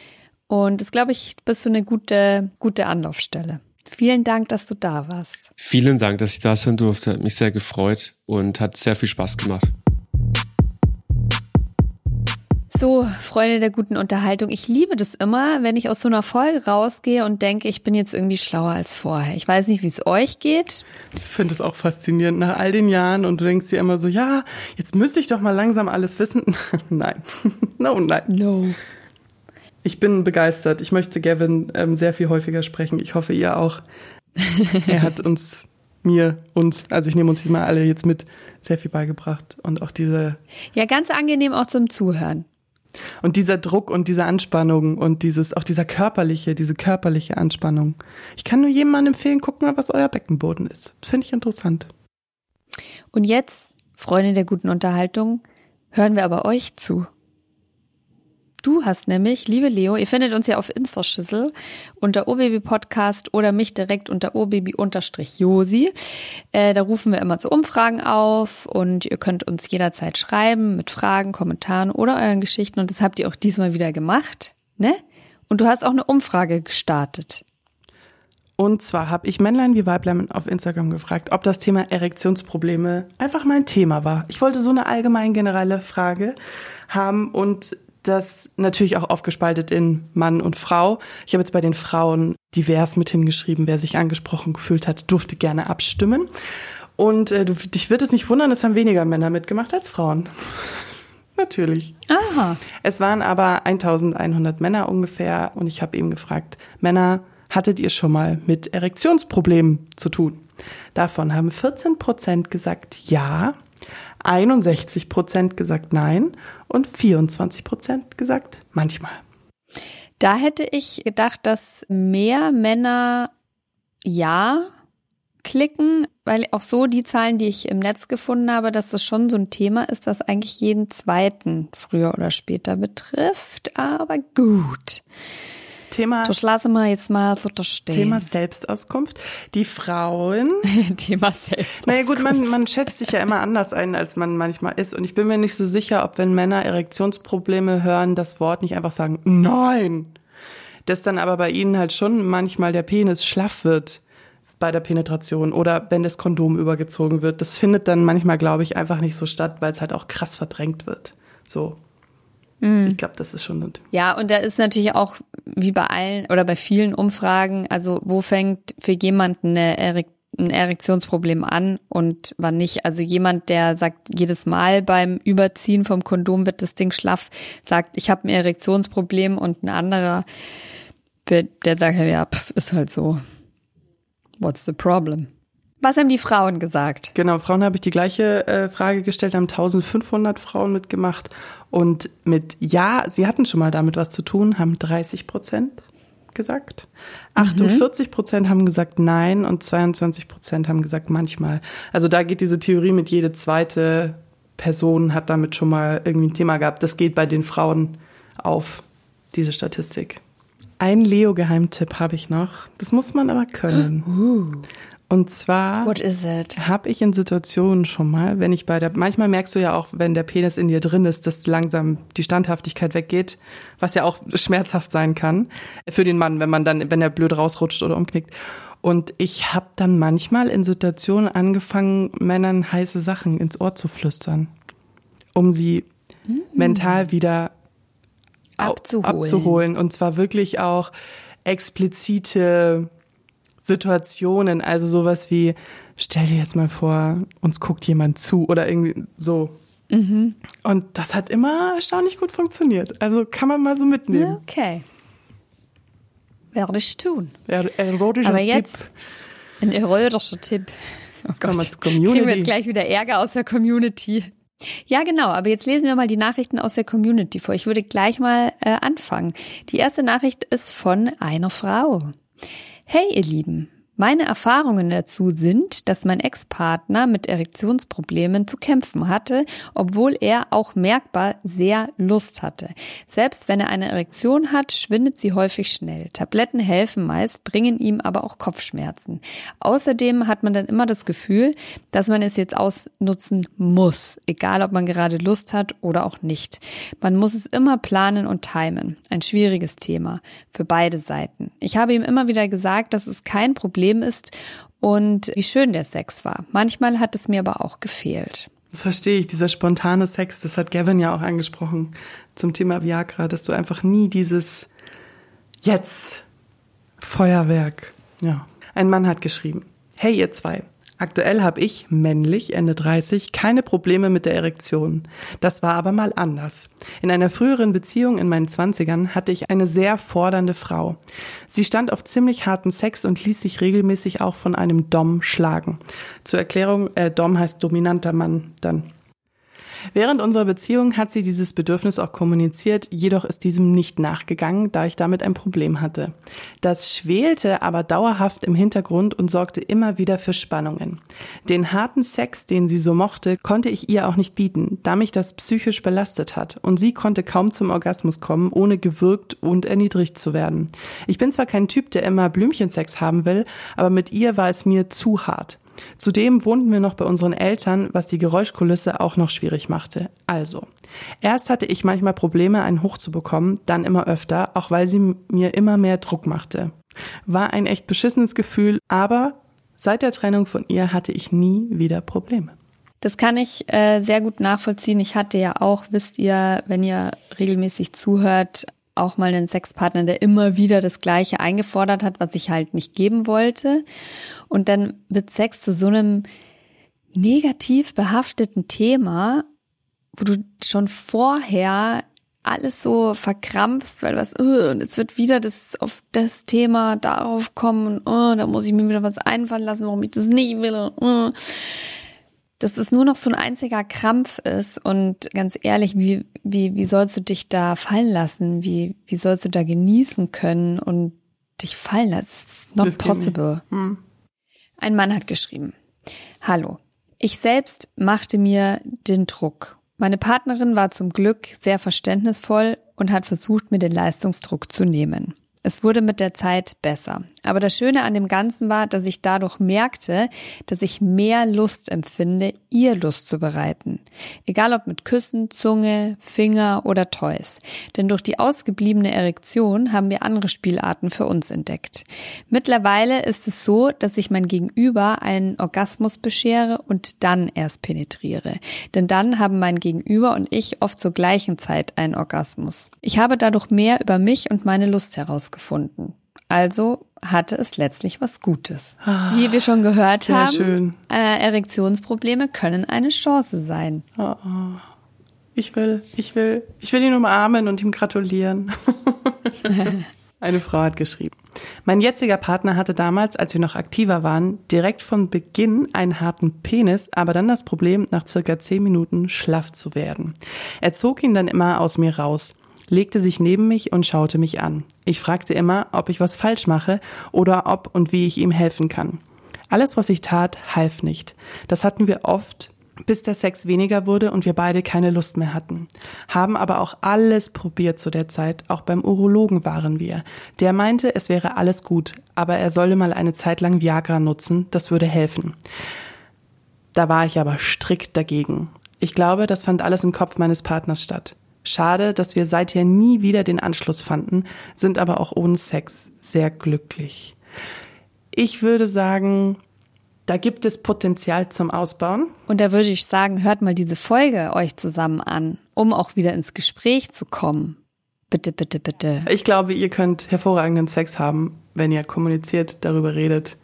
Und das glaube ich, bist du eine gute, gute Anlaufstelle. Vielen Dank, dass du da warst. Vielen Dank, dass ich da sein durfte. Hat mich sehr gefreut und hat sehr viel Spaß gemacht. So, Freunde der guten Unterhaltung. Ich liebe das immer, wenn ich aus so einer Folge rausgehe und denke, ich bin jetzt irgendwie schlauer als vorher. Ich weiß nicht, wie es euch geht. Ich finde es auch faszinierend nach all den Jahren und du denkst dir immer so, ja, jetzt müsste ich doch mal langsam alles wissen. nein. no, nein. No. Ich bin begeistert. Ich möchte Gavin ähm, sehr viel häufiger sprechen. Ich hoffe, ihr auch. er hat uns, mir, uns, also ich nehme uns mal alle jetzt mit, sehr viel beigebracht. Und auch diese. Ja, ganz angenehm auch zum Zuhören. Und dieser Druck und diese Anspannung und dieses, auch dieser körperliche, diese körperliche Anspannung. Ich kann nur jemandem empfehlen, guckt mal, was euer Beckenboden ist. Das finde ich interessant. Und jetzt, Freunde der guten Unterhaltung, hören wir aber euch zu. Du hast nämlich, liebe Leo, ihr findet uns ja auf Insta-Schüssel unter OBB Podcast oder mich direkt unter OBB-Josi. Äh, da rufen wir immer zu Umfragen auf und ihr könnt uns jederzeit schreiben mit Fragen, Kommentaren oder euren Geschichten und das habt ihr auch diesmal wieder gemacht, ne? Und du hast auch eine Umfrage gestartet. Und zwar habe ich Männlein wie Weiblein auf Instagram gefragt, ob das Thema Erektionsprobleme einfach mal ein Thema war. Ich wollte so eine allgemein generelle Frage haben und das natürlich auch aufgespaltet in Mann und Frau. Ich habe jetzt bei den Frauen divers mit hingeschrieben. Wer sich angesprochen gefühlt hat, durfte gerne abstimmen. Und äh, du, dich wird es nicht wundern, es haben weniger Männer mitgemacht als Frauen. Natürlich. Aha. Es waren aber 1100 Männer ungefähr und ich habe eben gefragt, Männer, hattet ihr schon mal mit Erektionsproblemen zu tun? Davon haben 14 Prozent gesagt ja, 61 Prozent gesagt nein und 24 Prozent gesagt manchmal. Da hätte ich gedacht, dass mehr Männer ja klicken, weil auch so die Zahlen, die ich im Netz gefunden habe, dass das schon so ein Thema ist, das eigentlich jeden zweiten früher oder später betrifft. Aber gut. Thema. Das lassen wir jetzt mal so da stehen. Thema Selbstauskunft. Die Frauen. Thema Selbstauskunft. Naja gut, man, man schätzt sich ja immer anders ein, als man manchmal ist. Und ich bin mir nicht so sicher, ob wenn Männer Erektionsprobleme hören, das Wort nicht einfach sagen, nein. Dass dann aber bei ihnen halt schon manchmal der Penis schlaff wird bei der Penetration oder wenn das Kondom übergezogen wird. Das findet dann manchmal, glaube ich, einfach nicht so statt, weil es halt auch krass verdrängt wird. So. Mhm. Ich glaube, das ist schon. Ja, und da ist natürlich auch wie bei allen oder bei vielen Umfragen, also wo fängt für jemanden eine Erek ein Erektionsproblem an und wann nicht. Also jemand, der sagt, jedes Mal beim Überziehen vom Kondom wird das Ding schlaff, sagt, ich habe ein Erektionsproblem und ein anderer, der sagt, ja, pff, ist halt so. What's the problem? Was haben die Frauen gesagt? Genau, Frauen habe ich die gleiche äh, Frage gestellt, haben 1500 Frauen mitgemacht. Und mit Ja, sie hatten schon mal damit was zu tun, haben 30 Prozent gesagt. 48 Prozent haben gesagt Nein und 22 Prozent haben gesagt manchmal. Also da geht diese Theorie mit jede zweite Person hat damit schon mal irgendwie ein Thema gehabt. Das geht bei den Frauen auf, diese Statistik. Ein Leo-Geheimtipp habe ich noch. Das muss man aber können. Uh. Und zwar habe ich in Situationen schon mal, wenn ich bei der, manchmal merkst du ja auch, wenn der Penis in dir drin ist, dass langsam die Standhaftigkeit weggeht, was ja auch schmerzhaft sein kann für den Mann, wenn man dann, wenn er blöd rausrutscht oder umknickt. Und ich habe dann manchmal in Situationen angefangen, Männern heiße Sachen ins Ohr zu flüstern, um sie mhm. mental wieder abzuholen. abzuholen. Und zwar wirklich auch explizite Situationen, also sowas wie, stell dir jetzt mal vor, uns guckt jemand zu oder irgendwie so. Mhm. Und das hat immer erstaunlich gut funktioniert. Also kann man mal so mitnehmen. Okay. Werde ich tun. Er, erotischer Aber jetzt Tipp. ein erotischer Tipp. Oh jetzt kommen wir zur Community. Kriegen wir jetzt gleich wieder Ärger aus der Community. Ja, genau. Aber jetzt lesen wir mal die Nachrichten aus der Community vor. Ich würde gleich mal äh, anfangen. Die erste Nachricht ist von einer Frau. Hey, ihr Lieben. Meine Erfahrungen dazu sind, dass mein Ex-Partner mit Erektionsproblemen zu kämpfen hatte, obwohl er auch merkbar sehr Lust hatte. Selbst wenn er eine Erektion hat, schwindet sie häufig schnell. Tabletten helfen meist, bringen ihm aber auch Kopfschmerzen. Außerdem hat man dann immer das Gefühl, dass man es jetzt ausnutzen muss, egal ob man gerade Lust hat oder auch nicht. Man muss es immer planen und timen. Ein schwieriges Thema für beide Seiten. Ich habe ihm immer wieder gesagt, dass es kein Problem Problem ist und wie schön der Sex war. Manchmal hat es mir aber auch gefehlt. Das verstehe ich, dieser spontane Sex, das hat Gavin ja auch angesprochen zum Thema Viagra, dass du einfach nie dieses Jetzt Feuerwerk. Ja. Ein Mann hat geschrieben. Hey ihr zwei, Aktuell habe ich, männlich, Ende 30, keine Probleme mit der Erektion. Das war aber mal anders. In einer früheren Beziehung in meinen Zwanzigern hatte ich eine sehr fordernde Frau. Sie stand auf ziemlich harten Sex und ließ sich regelmäßig auch von einem Dom schlagen. Zur Erklärung, äh, Dom heißt dominanter Mann dann. Während unserer Beziehung hat sie dieses Bedürfnis auch kommuniziert, jedoch ist diesem nicht nachgegangen, da ich damit ein Problem hatte. Das schwelte aber dauerhaft im Hintergrund und sorgte immer wieder für Spannungen. Den harten Sex, den sie so mochte, konnte ich ihr auch nicht bieten, da mich das psychisch belastet hat und sie konnte kaum zum Orgasmus kommen, ohne gewürgt und erniedrigt zu werden. Ich bin zwar kein Typ, der immer Blümchensex haben will, aber mit ihr war es mir zu hart. Zudem wohnten wir noch bei unseren Eltern, was die Geräuschkulisse auch noch schwierig machte. Also, erst hatte ich manchmal Probleme, einen hochzubekommen, dann immer öfter, auch weil sie mir immer mehr Druck machte. War ein echt beschissenes Gefühl, aber seit der Trennung von ihr hatte ich nie wieder Probleme. Das kann ich äh, sehr gut nachvollziehen. Ich hatte ja auch, wisst ihr, wenn ihr regelmäßig zuhört, auch mal einen Sexpartner, der immer wieder das Gleiche eingefordert hat, was ich halt nicht geben wollte. Und dann wird Sex zu so einem negativ behafteten Thema, wo du schon vorher alles so verkrampfst, weil was, uh, und es wird wieder das auf das Thema darauf kommen, und uh, da muss ich mir wieder was einfallen lassen, warum ich das nicht will. Und, uh dass es nur noch so ein einziger Krampf ist und ganz ehrlich, wie, wie, wie sollst du dich da fallen lassen? Wie, wie sollst du da genießen können und dich fallen lassen? It's not possible. Hm. Ein Mann hat geschrieben. Hallo. Ich selbst machte mir den Druck. Meine Partnerin war zum Glück sehr verständnisvoll und hat versucht, mir den Leistungsdruck zu nehmen. Es wurde mit der Zeit besser. Aber das Schöne an dem Ganzen war, dass ich dadurch merkte, dass ich mehr Lust empfinde, ihr Lust zu bereiten. Egal ob mit Küssen, Zunge, Finger oder Toys. Denn durch die ausgebliebene Erektion haben wir andere Spielarten für uns entdeckt. Mittlerweile ist es so, dass ich mein Gegenüber einen Orgasmus beschere und dann erst penetriere. Denn dann haben mein Gegenüber und ich oft zur gleichen Zeit einen Orgasmus. Ich habe dadurch mehr über mich und meine Lust herausgefunden. Also hatte es letztlich was Gutes. Ah, Wie wir schon gehört haben, schön. Äh, Erektionsprobleme können eine Chance sein. Oh, oh. Ich will, ich will, ich will ihn umarmen und ihm gratulieren. Eine Frau hat geschrieben. Mein jetziger Partner hatte damals, als wir noch aktiver waren, direkt von Beginn einen harten Penis, aber dann das Problem, nach circa zehn Minuten schlaff zu werden. Er zog ihn dann immer aus mir raus legte sich neben mich und schaute mich an. Ich fragte immer, ob ich was falsch mache oder ob und wie ich ihm helfen kann. Alles, was ich tat, half nicht. Das hatten wir oft, bis der Sex weniger wurde und wir beide keine Lust mehr hatten. Haben aber auch alles probiert zu der Zeit, auch beim Urologen waren wir. Der meinte, es wäre alles gut, aber er solle mal eine Zeit lang Viagra nutzen, das würde helfen. Da war ich aber strikt dagegen. Ich glaube, das fand alles im Kopf meines Partners statt. Schade, dass wir seither nie wieder den Anschluss fanden, sind aber auch ohne Sex sehr glücklich. Ich würde sagen, da gibt es Potenzial zum Ausbauen. Und da würde ich sagen, hört mal diese Folge euch zusammen an, um auch wieder ins Gespräch zu kommen. Bitte, bitte, bitte. Ich glaube, ihr könnt hervorragenden Sex haben, wenn ihr kommuniziert, darüber redet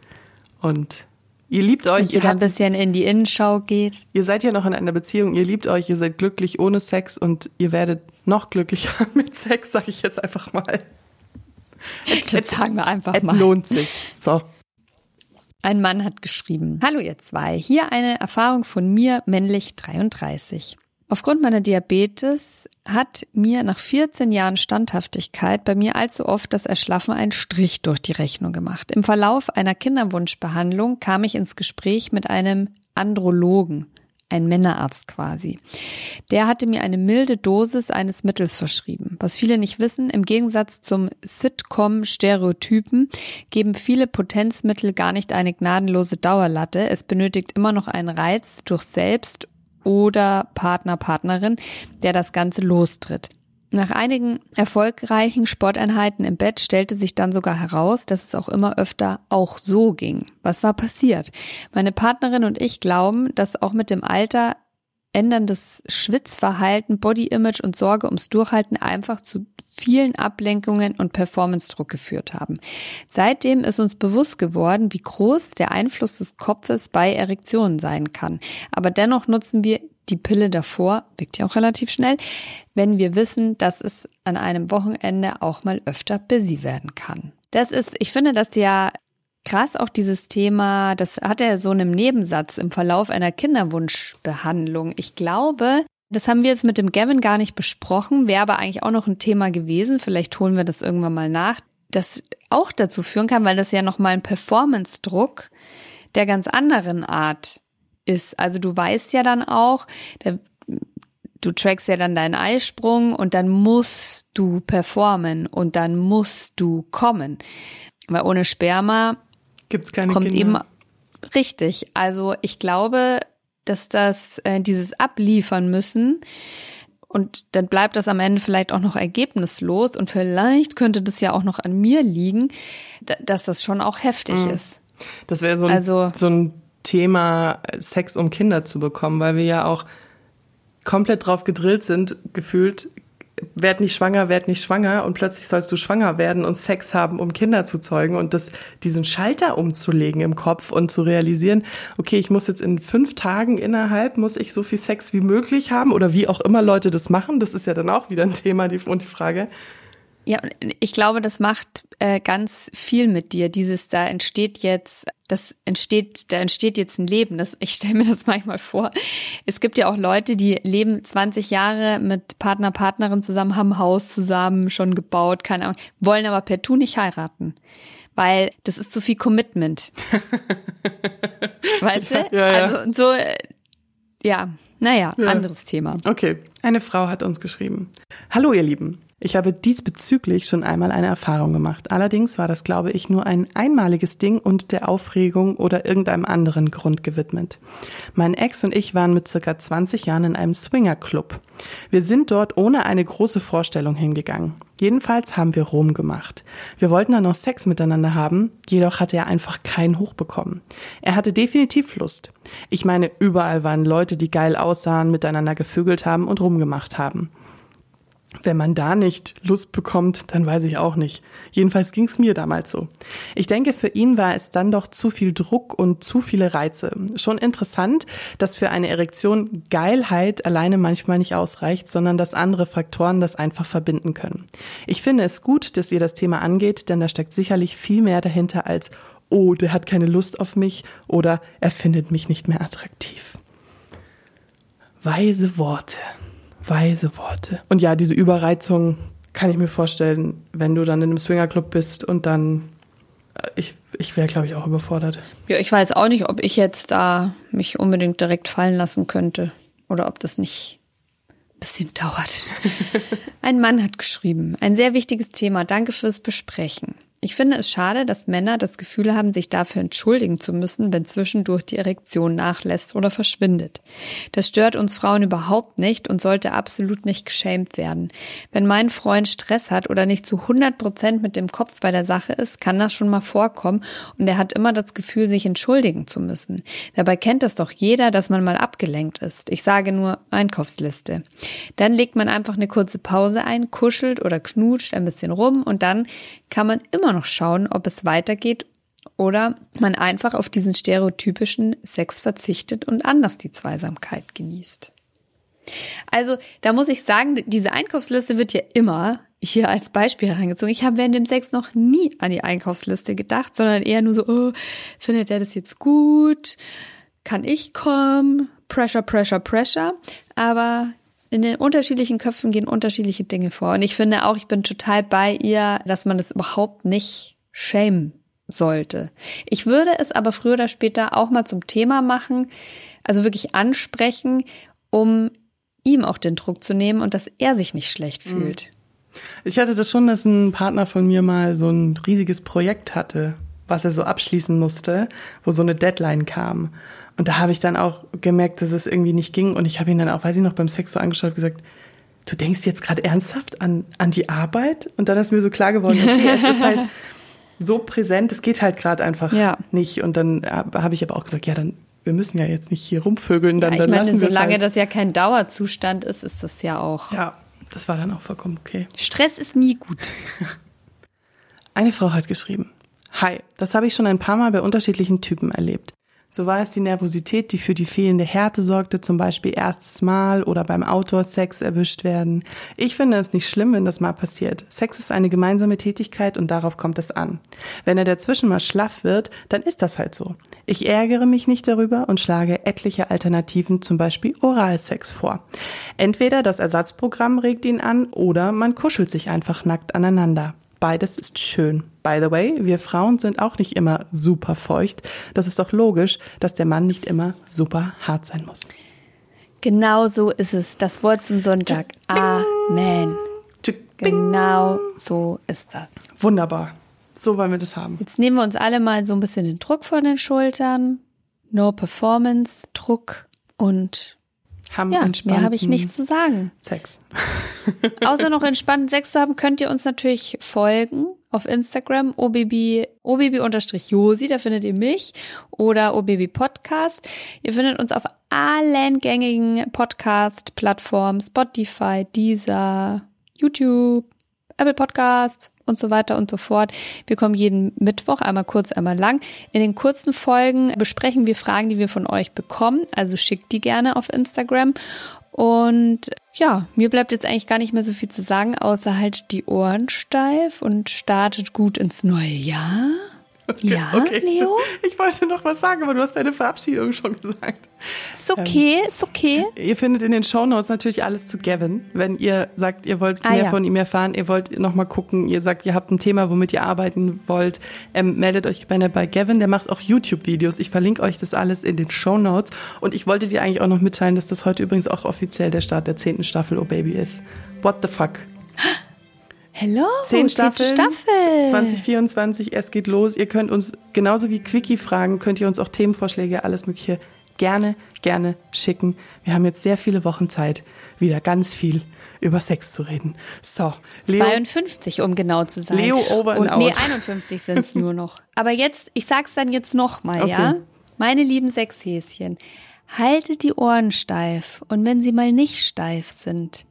und Ihr liebt euch. Und ihr, ihr ein bisschen in die Innenschau geht. Ihr seid ja noch in einer Beziehung, ihr liebt euch, ihr seid glücklich ohne Sex und ihr werdet noch glücklicher mit Sex, sage ich jetzt einfach mal. Das sagen wir einfach mal. lohnt sich. So. Ein Mann hat geschrieben, Hallo ihr zwei, hier eine Erfahrung von mir, männlich 33. Aufgrund meiner Diabetes hat mir nach 14 Jahren Standhaftigkeit bei mir allzu oft das Erschlaffen einen Strich durch die Rechnung gemacht. Im Verlauf einer Kinderwunschbehandlung kam ich ins Gespräch mit einem Andrologen, ein Männerarzt quasi. Der hatte mir eine milde Dosis eines Mittels verschrieben. Was viele nicht wissen, im Gegensatz zum Sitcom-Stereotypen geben viele Potenzmittel gar nicht eine gnadenlose Dauerlatte. Es benötigt immer noch einen Reiz durch Selbst oder Partner, Partnerin, der das Ganze lostritt. Nach einigen erfolgreichen Sporteinheiten im Bett stellte sich dann sogar heraus, dass es auch immer öfter auch so ging. Was war passiert? Meine Partnerin und ich glauben, dass auch mit dem Alter änderndes Schwitzverhalten, Bodyimage und Sorge ums Durchhalten einfach zu vielen Ablenkungen und Performance-Druck geführt haben. Seitdem ist uns bewusst geworden, wie groß der Einfluss des Kopfes bei Erektionen sein kann. Aber dennoch nutzen wir die Pille davor, wirkt ja auch relativ schnell, wenn wir wissen, dass es an einem Wochenende auch mal öfter busy werden kann. Das ist, ich finde das ja krass auch dieses Thema, das hat er so einen Nebensatz im Verlauf einer Kinderwunschbehandlung. Ich glaube, das haben wir jetzt mit dem Gavin gar nicht besprochen, wäre aber eigentlich auch noch ein Thema gewesen. Vielleicht holen wir das irgendwann mal nach. Das auch dazu führen kann, weil das ja nochmal ein Performance-Druck der ganz anderen Art ist. Also du weißt ja dann auch, du trackst ja dann deinen Eisprung und dann musst du performen und dann musst du kommen. Weil ohne Sperma Gibt's keine kommt Kinder. eben richtig. Also ich glaube, dass das äh, dieses abliefern müssen und dann bleibt das am Ende vielleicht auch noch ergebnislos und vielleicht könnte das ja auch noch an mir liegen, dass das schon auch heftig mhm. ist. Das wäre so, ein, also, so ein Thema Sex um Kinder zu bekommen, weil wir ja auch komplett drauf gedrillt sind, gefühlt, werd nicht schwanger, werd nicht schwanger und plötzlich sollst du schwanger werden und Sex haben, um Kinder zu zeugen und das, diesen Schalter umzulegen im Kopf und zu realisieren, okay, ich muss jetzt in fünf Tagen innerhalb, muss ich so viel Sex wie möglich haben oder wie auch immer Leute das machen, das ist ja dann auch wieder ein Thema die, und die Frage, ja, ich glaube, das macht äh, ganz viel mit dir. Dieses, da entsteht jetzt, das entsteht, da entsteht jetzt ein Leben. Das, ich stelle mir das manchmal vor. Es gibt ja auch Leute, die leben 20 Jahre mit Partner, Partnerin zusammen, haben Haus zusammen schon gebaut, keine Ahnung, wollen aber per Tu nicht heiraten. Weil das ist zu viel Commitment. weißt du? Ja, ja. Also so, äh, ja, naja, ja. anderes Thema. Okay, eine Frau hat uns geschrieben. Hallo ihr Lieben. Ich habe diesbezüglich schon einmal eine Erfahrung gemacht. Allerdings war das, glaube ich, nur ein einmaliges Ding und der Aufregung oder irgendeinem anderen Grund gewidmet. Mein Ex und ich waren mit circa 20 Jahren in einem Swingerclub. Wir sind dort ohne eine große Vorstellung hingegangen. Jedenfalls haben wir Rom gemacht. Wir wollten dann noch Sex miteinander haben, jedoch hatte er einfach keinen hochbekommen. Er hatte definitiv Lust. Ich meine, überall waren Leute, die geil aussahen, miteinander gevögelt haben und rumgemacht haben. Wenn man da nicht Lust bekommt, dann weiß ich auch nicht. Jedenfalls ging es mir damals so. Ich denke, für ihn war es dann doch zu viel Druck und zu viele Reize. Schon interessant, dass für eine Erektion Geilheit alleine manchmal nicht ausreicht, sondern dass andere Faktoren das einfach verbinden können. Ich finde es gut, dass ihr das Thema angeht, denn da steckt sicherlich viel mehr dahinter als oh, der hat keine Lust auf mich oder er findet mich nicht mehr attraktiv. Weise Worte. Weise Worte. Und ja, diese Überreizung kann ich mir vorstellen, wenn du dann in einem Swingerclub bist und dann äh, ich, ich wäre, glaube ich, auch überfordert. Ja, ich weiß auch nicht, ob ich jetzt da mich unbedingt direkt fallen lassen könnte oder ob das nicht ein bisschen dauert. ein Mann hat geschrieben, ein sehr wichtiges Thema. Danke fürs Besprechen. Ich finde es schade, dass Männer das Gefühl haben, sich dafür entschuldigen zu müssen, wenn zwischendurch die Erektion nachlässt oder verschwindet. Das stört uns Frauen überhaupt nicht und sollte absolut nicht geschämt werden. Wenn mein Freund Stress hat oder nicht zu 100 Prozent mit dem Kopf bei der Sache ist, kann das schon mal vorkommen und er hat immer das Gefühl, sich entschuldigen zu müssen. Dabei kennt das doch jeder, dass man mal abgelenkt ist. Ich sage nur Einkaufsliste. Dann legt man einfach eine kurze Pause ein, kuschelt oder knutscht ein bisschen rum und dann kann man immer immer noch schauen, ob es weitergeht oder man einfach auf diesen stereotypischen Sex verzichtet und anders die Zweisamkeit genießt. Also, da muss ich sagen, diese Einkaufsliste wird ja immer hier als Beispiel herangezogen. Ich habe während dem Sex noch nie an die Einkaufsliste gedacht, sondern eher nur so, oh, findet er das jetzt gut? Kann ich kommen? Pressure, Pressure, Pressure. Aber in den unterschiedlichen Köpfen gehen unterschiedliche Dinge vor. Und ich finde auch, ich bin total bei ihr, dass man das überhaupt nicht schämen sollte. Ich würde es aber früher oder später auch mal zum Thema machen, also wirklich ansprechen, um ihm auch den Druck zu nehmen und dass er sich nicht schlecht mhm. fühlt. Ich hatte das schon, dass ein Partner von mir mal so ein riesiges Projekt hatte, was er so abschließen musste, wo so eine Deadline kam. Und da habe ich dann auch gemerkt, dass es irgendwie nicht ging. Und ich habe ihn dann auch, weiß ich noch, beim Sex so angeschaut und gesagt, du denkst jetzt gerade ernsthaft an, an die Arbeit? Und dann ist mir so klar geworden, okay, es ist halt so präsent, es geht halt gerade einfach ja. nicht. Und dann habe ich aber auch gesagt, ja, dann wir müssen ja jetzt nicht hier rumvögeln, dann, ja, ich dann meine, solange halt. das ja kein Dauerzustand ist, ist das ja auch. Ja, das war dann auch vollkommen okay. Stress ist nie gut. Eine Frau hat geschrieben: Hi, das habe ich schon ein paar Mal bei unterschiedlichen Typen erlebt. So war es die Nervosität, die für die fehlende Härte sorgte, zum Beispiel erstes Mal oder beim Outdoor-Sex erwischt werden. Ich finde es nicht schlimm, wenn das mal passiert. Sex ist eine gemeinsame Tätigkeit und darauf kommt es an. Wenn er dazwischen mal schlaff wird, dann ist das halt so. Ich ärgere mich nicht darüber und schlage etliche Alternativen, zum Beispiel Oralsex vor. Entweder das Ersatzprogramm regt ihn an oder man kuschelt sich einfach nackt aneinander. Beides ist schön. By the way, wir Frauen sind auch nicht immer super feucht. Das ist doch logisch, dass der Mann nicht immer super hart sein muss. Genau so ist es. Das Wort zum Sonntag. Amen. Genau so ist das. Wunderbar. So wollen wir das haben. Jetzt nehmen wir uns alle mal so ein bisschen den Druck von den Schultern. No Performance, Druck und haben ja, mehr habe ich nichts zu sagen. Sex. Außer noch entspannten Sex zu haben, könnt ihr uns natürlich folgen auf Instagram obb obb-josi, da findet ihr mich oder obb podcast. Ihr findet uns auf allen gängigen Podcast-Plattformen, Spotify, Deezer, YouTube, Apple Podcasts und so weiter und so fort. Wir kommen jeden Mittwoch, einmal kurz, einmal lang. In den kurzen Folgen besprechen wir Fragen, die wir von euch bekommen. Also schickt die gerne auf Instagram. Und ja, mir bleibt jetzt eigentlich gar nicht mehr so viel zu sagen, außer halt die Ohren steif und startet gut ins neue Jahr. Okay, ja, okay. Leo? Ich wollte noch was sagen, aber du hast deine Verabschiedung schon gesagt. Ist okay, ähm, ist okay. Ihr findet in den Shownotes natürlich alles zu Gavin. Wenn ihr sagt, ihr wollt ah, mehr ja. von ihm erfahren, ihr wollt noch mal gucken, ihr sagt, ihr habt ein Thema, womit ihr arbeiten wollt, ähm, meldet euch gerne bei Gavin. Der macht auch YouTube-Videos. Ich verlinke euch das alles in den Shownotes. Und ich wollte dir eigentlich auch noch mitteilen, dass das heute übrigens auch offiziell der Start der zehnten Staffel Oh Baby ist. What the fuck? Hello, zehn Staffeln, Staffel. 2024, es geht los. Ihr könnt uns genauso wie Quickie fragen, könnt ihr uns auch Themenvorschläge, alles mögliche gerne, gerne schicken. Wir haben jetzt sehr viele Wochen Zeit, wieder ganz viel über Sex zu reden. So, Leo, 52, um genau zu sein. Leo over and Und, Nee, 51 sind es nur noch. Aber jetzt, ich sag's dann jetzt nochmal, okay. ja? Meine lieben Sexhäschen, haltet die Ohren steif. Und wenn sie mal nicht steif sind,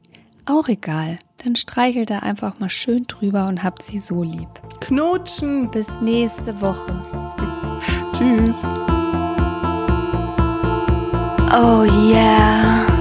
auch egal. Dann streichelt er einfach mal schön drüber und habt sie so lieb. Knutschen! Bis nächste Woche. Tschüss. Oh yeah.